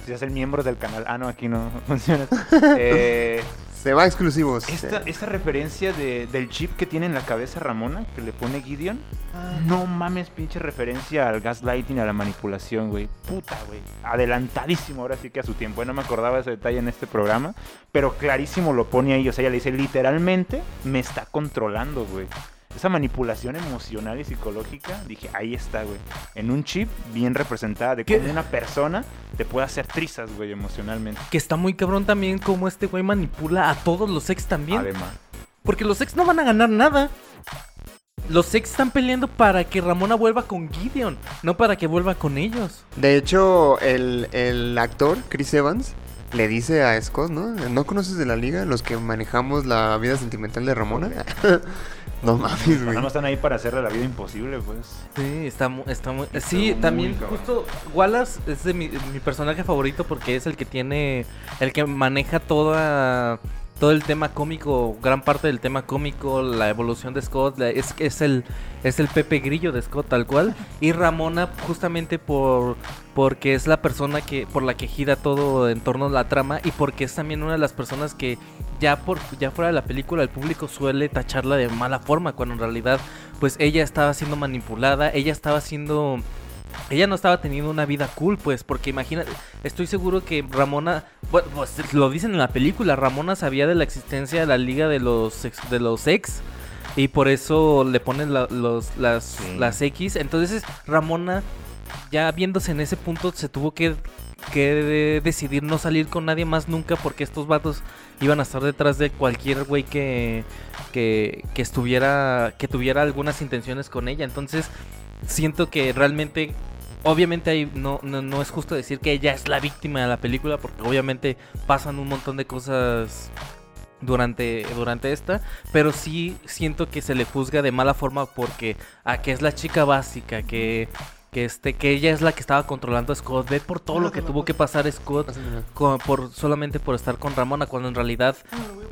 Si es el miembro del canal. Ah, no, aquí no funciona. Eh, Se va exclusivos. esta, esta referencia de- del chip que tiene en la cabeza Ramona, que le pone Gideon, no mames, pinche referencia al gaslighting, a la manipulación, güey. Puta, güey. Adelantadísimo ahora sí que a su tiempo. No me acordaba ese detalle en este programa, pero clarísimo lo pone ahí. O sea, ella le dice, literalmente me está controlando, güey. Esa manipulación emocional y psicológica, dije, ahí está, güey. En un chip bien representada de cómo una persona te puede hacer trizas, güey, emocionalmente. Que está muy cabrón también como este güey manipula a todos los ex también. Además. Porque los ex no van a ganar nada. Los ex están peleando para que Ramona vuelva con Gideon, no para que vuelva con ellos. De hecho, el, el actor, Chris Evans, le dice a Scott, ¿no? ¿No conoces de la liga los que manejamos la vida sentimental de Ramona? no mames, güey. Más están ahí para hacerle la vida imposible, pues. Sí, está, está muy... Está Sí, muy también cabrón. justo Wallace es de mi, mi personaje favorito porque es el que tiene, el que maneja toda, todo el tema cómico, gran parte del tema cómico, la evolución de Scott, la- es, es el es el Pepe Grillo de Scott tal cual. Y Ramona justamente por porque es la persona que por la que gira todo en torno a la trama y porque es también una de las personas que ya por ya fuera de la película el público suele tacharla de mala forma cuando en realidad pues ella estaba siendo manipulada, ella estaba siendo ella no estaba teniendo una vida cool, pues, porque imagínate, estoy seguro que Ramona, bueno, pues lo dicen en la película, Ramona sabía de la existencia de la liga de los ex, de los ex y por eso le ponen la- los, las, Sí. las X. Entonces Ramona, ya viéndose en ese punto, se tuvo que, que de- decidir no salir con nadie más nunca porque estos vatos iban a estar detrás de cualquier güey que, que, que estuviera, que tuviera algunas intenciones con ella. Entonces siento que realmente... Obviamente ahí no, no, no es justo decir que ella es la víctima de la película porque obviamente pasan un montón de cosas durante, durante esta, pero sí siento que se le juzga de mala forma porque a que es la chica básica, que, que, este, que ella es la que estaba controlando a Scott, ve por todo lo que tuvo que pasar Scott con- por, solamente por estar con Ramona, cuando en realidad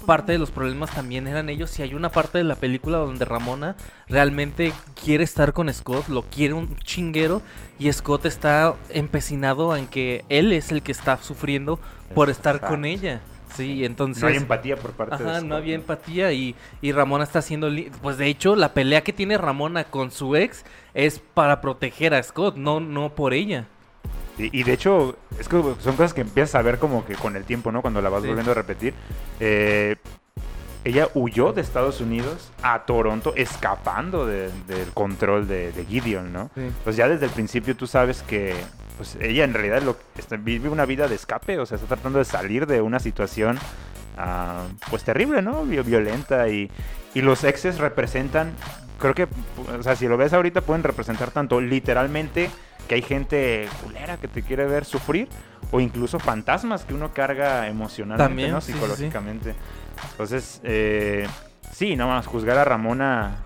parte de los problemas también eran ellos. Y hay una parte de la película donde Ramona realmente quiere estar con Scott, lo quiere un chinguero y Scott está empecinado en que él es el que está sufriendo por estar con ella. Sí, entonces... No hay empatía por parte de Scott, no había empatía y, y Ramona está haciendo... Pues de hecho, la pelea que tiene Ramona con su ex es para proteger a Scott, no, no por ella. Y, y de hecho, es que son cosas que empiezas a ver como que con el tiempo, ¿no? Cuando la vas Sí. volviendo a repetir. Eh, ella huyó de Estados Unidos a Toronto escapando de- del control de, de Gideon, ¿no? Sí. Pues ya desde el principio tú sabes que pues ella en realidad lo, está- vive una vida de escape, o sea, está tratando de salir de una situación ah, pues terrible, ¿no? Vi- Violenta y, y los exes representan, creo que, o sea, si lo ves ahorita pueden representar tanto literalmente que hay gente culera que te quiere ver sufrir o incluso fantasmas que uno carga emocionalmente, También, ¿no? sí, sí, sí. Psicológicamente. Entonces, eh, sí, no más juzgar a Ramona.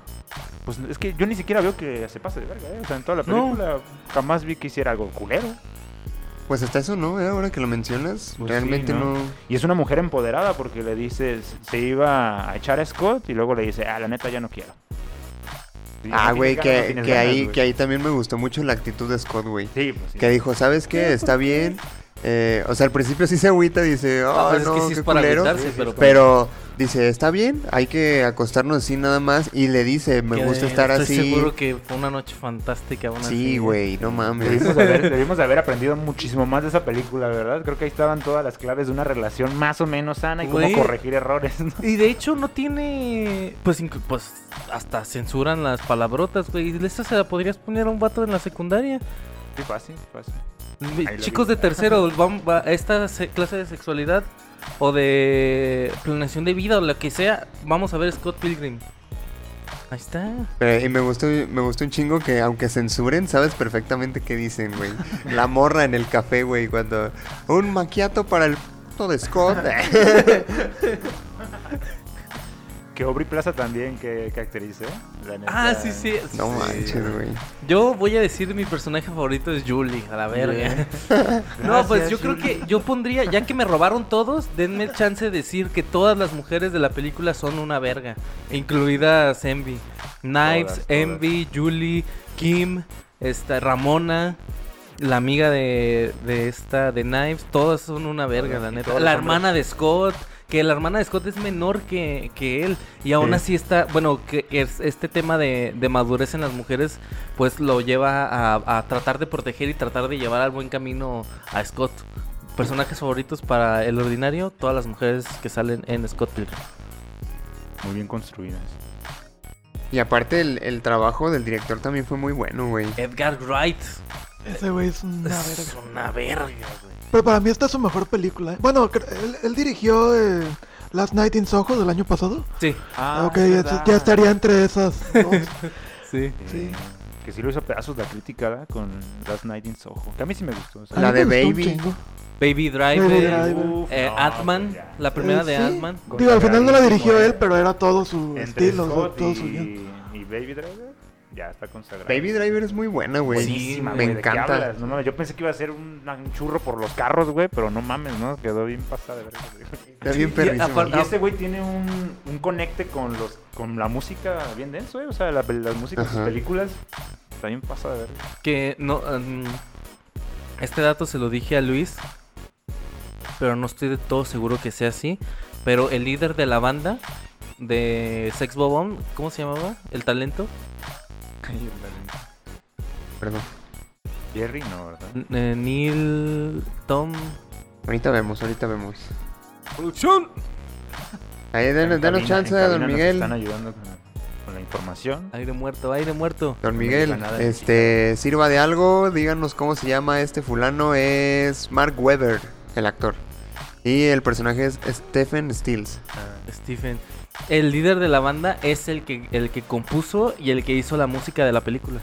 Pues es que yo ni siquiera veo que se pase de verga, ¿eh? O sea, en toda la No. película jamás vi que hiciera algo culero. Pues hasta eso, ¿no? Eh, Ahora que lo mencionas, Pues realmente sí, no... ¿no? Y es una mujer empoderada porque le dices, se iba a echar a Scott y luego le dice, ah, la neta ya no quiero. Sí, Ah, no güey, no que, tienes que ganas, ahí, que ahí también me gustó mucho la actitud de Scott, güey. Sí, pues sí. Que dijo, ¿sabes qué? Está bien, eh, o sea, al principio sí se agüita, dice, oh, pues es no, que sí qué es para culero". agüitarse, pero- Pero dice, está bien, hay que acostarnos así nada más. Y le dice, me Que gusta estar estoy así. seguro que fue una noche fantástica. así. Sí, güey, no mames. Debimos de, haber, debimos de haber aprendido muchísimo más de esa película, ¿verdad? Creo que ahí estaban todas las claves de una relación más o menos sana y cómo Güey. corregir errores. ¿no? Y de hecho no tiene, pues, pues hasta censuran las palabrotas, güey. Y Esta se la podrías poner a un vato en la secundaria. Sí, fácil, fácil. Chicos de tercero, van, va- esta se- clase de sexualidad o de planeación de vida o lo que sea, vamos a ver Scott Pilgrim. Ahí está. Pero- y me gustó, me gustó un chingo que aunque censuren, sabes perfectamente qué dicen, güey. La morra en el café, güey, cuando... Un maquiato para el puto de Scott. Que Aubrey Plaza también, que, que actriz, ¿eh? La neta. Ah, sí, sí. no sí. manches, güey. Yo voy a decir mi personaje favorito es Julie, a la verga. no, pues yo creo que yo pondría, ya que me robaron todos, denme el chance de decir que todas las mujeres de la película son una verga, incluidas Envy. Knives, Todas, todas. Envy, Julie, Kim, esta Ramona, la amiga de, de esta de Knives, todas son una verga, la neta. La hermana de Scott, que la hermana de Scott es menor que, que él. Y aún Sí. así está, bueno, que es este tema de, de madurez en las mujeres, pues lo lleva a, a tratar de proteger y tratar de llevar al buen camino a Scott. Personajes favoritos para el ordinario, todas las mujeres que salen en Scott Pilgrim. Muy bien construidas. Y aparte el, el trabajo del director también fue muy bueno, güey. Edgar Wright. Ese güey es una Es verga. una verga, güey. Pero para mí esta es su mejor película. ¿eh? Bueno, él, él dirigió eh, Last Night in Soho del año pasado. Sí, Ah, ok, ya, ya estaría entre esas dos. sí. Sí. Que sí lo hizo a pedazos la crítica, ¿verdad? Con Last Night in Soho. Que a mí sí me gustó. o sea, A La de Baby. Baby Driver. Baby Driver. Uf, eh, no, Ant-Man, ya. la primera Eh, de sí. Ant-Man. Digo, al final no la dirigió él, eh. pero era todo su Entre estilo, Scott todo su y Baby Driver, ya está consagrado. Baby Driver es muy buena, güey. Buenísima, me güey, ¿de qué encanta. hablas? No mames, yo pensé que iba a ser un, un churro por los carros, güey, pero no mames, ¿no? Quedó bien pasada de güey. Está bien Y perrísimo. aparte- Y este güey tiene un, un conecte con los con la música bien denso, güey. O sea, la, la música de sus Ajá. películas está bien pasada de verga. Que no. mm, este dato se lo dije a Luis. Pero no estoy de todo seguro que sea así. Pero el líder de la banda de Sex Bobón, ¿cómo se llamaba? El talento. Perdón. Jerry, no, ¿verdad? N- eh, Neil. Tom. Ahorita vemos, ahorita vemos. ¡Producción! Ahí, denos, En denos cabina- chance en a cabina don nos Miguel. Están ayudando con, con la información. Aire muerto, aire muerto. Don No Miguel, diga nada de este, sirva de algo, díganos cómo se llama este fulano, es Mark Webber, el actor. Y el personaje es Stephen Stills. Stephen. El líder de la banda es el que, el que compuso y el que hizo la música de la película.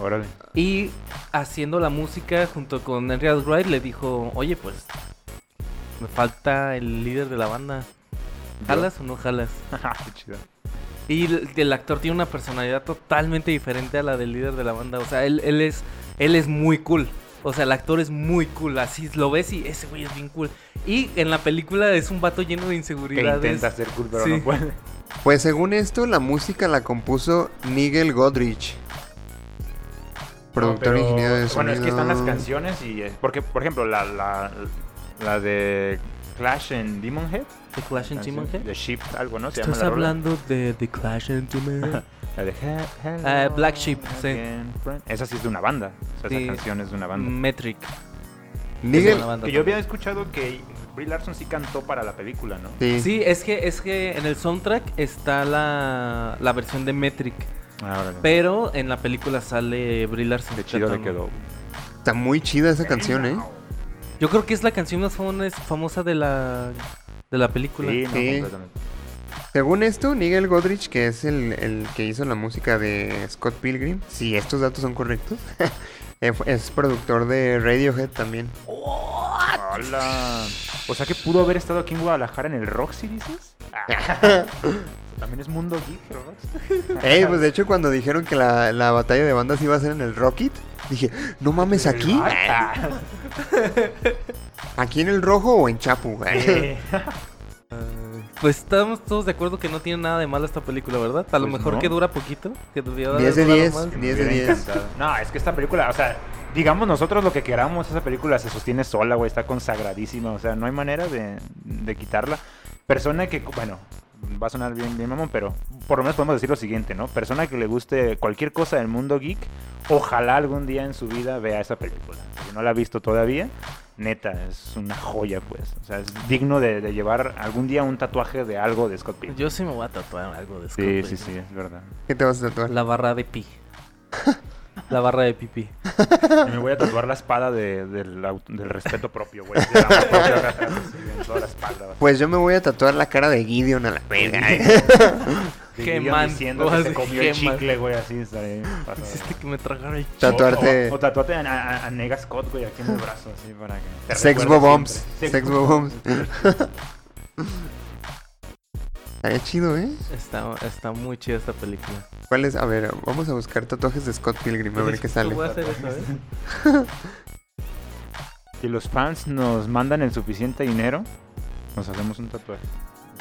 Órale. Y haciendo la música junto con Henry Wright le dijo, oye pues, me falta el líder de la banda. ¿Jalas o no jalas? Qué chido. Y el, el actor tiene una personalidad totalmente diferente a la del líder de la banda. O sea, él, él es él es muy cool. O sea, el actor es muy cool. Así lo ves y ese güey es bien cool. Y en la película es un vato lleno de Que inseguridades. intenta ser cool, pero Sí. no puede. Pues según esto, la música la compuso Nigel Godrich. Productor No, e pero- ingeniero de sonido. Bueno, es que están las canciones y... eh, Porque, por ejemplo, la, la, la de Clash en Demonhead. The Clash and Demon Head. The Ship, algo, ¿no? Se ¿Estás llama la rola. hablando de The Clash and Demon Head? La de He- Hello Ah, Black Sheep, sí. Esa sí es de una banda. O sea, Sí. esa canción es de una banda. Metric. Banda Que yo había escuchado que Brie Larson sí cantó para la película, ¿no? sí. Sí, es que, es que en el soundtrack está la, la versión de Metric. Ah. Pero en la película sale Brie Larson Qué chido le quedó. está muy chida esa canción, ¿eh? Yo creo que es la canción más famo- famosa de la, de la película. Sí, no, Sí. completamente. Según esto, Nigel Godrich, que es el, el que hizo la música de Scott Pilgrim, si estos datos son correctos, eh, es productor de Radiohead también. Hola. O sea que pudo haber estado aquí en Guadalajara en el Roxy, dices? También es mundo geek, Roxy. Ey, pues de hecho cuando dijeron que la, la batalla de bandas iba a ser en el Rocket, dije, no mames, ¿aquí? ¿Aquí en el rojo o en Chapu? eh. Pues estamos todos de acuerdo que no tiene nada de malo esta película, ¿verdad? A lo Pues mejor no. que dura poquito. Que debió haber 10 de durado 10, más. 10 Me de hubiera 10. encantado. No, es que esta película, o sea, digamos nosotros lo que queramos, esa película se sostiene sola, güey, está consagradísima, o sea, no hay manera de, de quitarla. Persona que, bueno, va a sonar bien, bien mamón, pero por lo menos podemos decir lo siguiente, ¿no? Persona que le guste cualquier cosa del mundo geek, ojalá algún día en su vida vea esa película. Si no la ha visto todavía, neta, es una joya, pues. O sea, es digno de, de llevar algún día un tatuaje de algo de Scott Pilgrim. Yo sí me voy a tatuar algo de Scott Sí, sí, Pilgrim. sí, es verdad. ¿Qué te vas a tatuar? La barra de pi. La barra de pipí. Y me voy a tatuar la espada de- del, del respeto propio, güey. así, toda la espalda. Pues yo me voy a tatuar la cara de Gideon a la verga. De Gideon Quemando, diciendo que se comió el chicle, güey, así. pasado. Hiciste que me tragara el Tatuarte O, o, o tatuarte a, a- a Nega Scott, güey, aquí en el brazo, así, para que... Sex Bobombs. Sex Bobombs. Estaría chido, ¿eh? Está, está muy chida esta película. ¿Cuál es? A ver, vamos a buscar tatuajes de Scott Pilgrim a ver qué sale. Voy a hacer eso, ¿eh? Si los fans nos mandan el suficiente dinero, nos hacemos un tatuaje.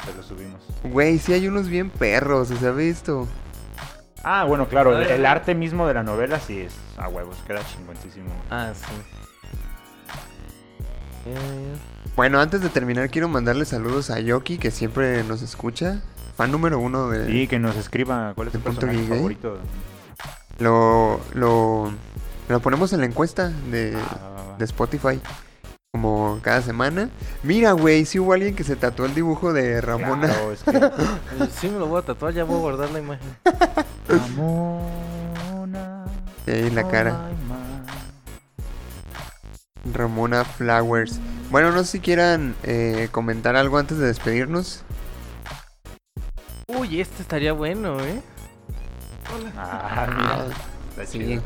Se lo subimos. Güey, sí hay unos bien perros, ¿se ha visto? Ah, bueno, claro, el arte mismo de la novela sí es a huevos, queda chingoncísimo. Ah, sí. Eh, Bueno, antes de terminar quiero mandarle saludos a Yoki, que siempre nos escucha. Fan número uno de... Y que nos escriba cuál es ¿De tu punto personaje geek, eh? favorito. Lo, lo, lo ponemos en la encuesta de, Ah, de Spotify. Como cada semana. Mira, güey, si hubo alguien que se tatuó el dibujo de Ramona. Claro, es que... sí me lo voy a tatuar, ya voy a guardar la imagen. Ramona. Ahí en la cara. Ramona Flowers. Bueno, no sé si quieran eh, comentar algo antes de despedirnos. Uy, este estaría bueno, ¿eh? Ah, mira. Está Sí. chido.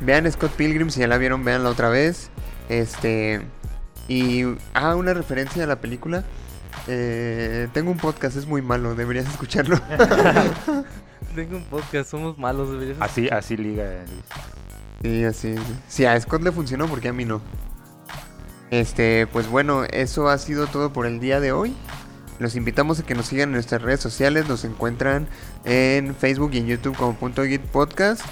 Vean Scott Pilgrim, si ya la vieron, veanla otra vez. Este. Y. Ah, una referencia a la película. Eh, tengo un podcast, es muy malo, deberías escucharlo. Tengo un podcast, somos malos, deberías. Así, así liga. eh, Luis. Sí, así. sí. Sí, a Scott le funcionó porque a mí no. Este, pues bueno, eso ha sido todo por el día de hoy. Los invitamos a que nos sigan en nuestras redes sociales. Nos encuentran en Facebook y en YouTube como punto geek podcast.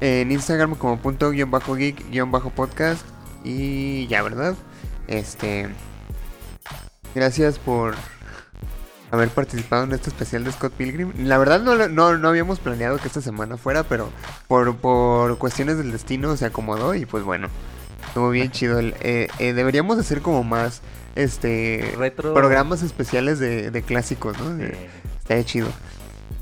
En Instagram como punto guion bajo geek guion bajo podcast. Y ya, ¿verdad? Este. Gracias por haber participado en este especial de Scott Pilgrim. La verdad no, no, no habíamos planeado que esta semana fuera, pero por, por cuestiones del destino se acomodó y pues bueno, estuvo bien chido. El- eh, eh, deberíamos hacer como más este Retro. programas especiales de, de clásicos, ¿no? De- Eh, Estaría chido.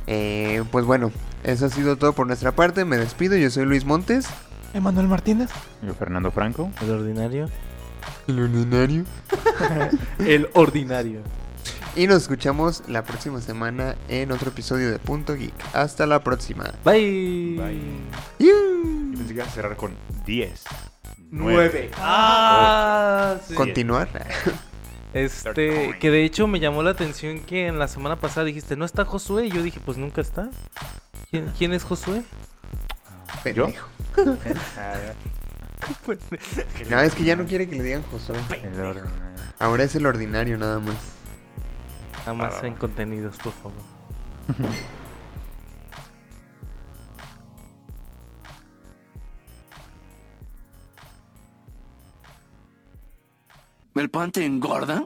Eh, pues bueno, eso ha sido todo por nuestra parte. Me despido, yo soy Luis Montes. Emanuel Martínez. yo, Fernando Franco. El ordinario. El ordinario. El ordinario. Y nos escuchamos la próxima semana en otro episodio de Punto Geek. Hasta la próxima. Bye. Bye. Yo pensé que iba a cerrar con 10. Nueve. Ah, sí. Continuar. Este, que de hecho me llamó la atención que en la semana pasada dijiste, ¿no está Josué? Y yo dije, pues nunca está. ¿Quién, quién es Josué? Pendejo. Ah, No, es que ya no quiere que le digan Josué. eh. Ahora es el ordinario nada más. Nada más Ah. en contenidos, por favor. ¿El pan te engorda?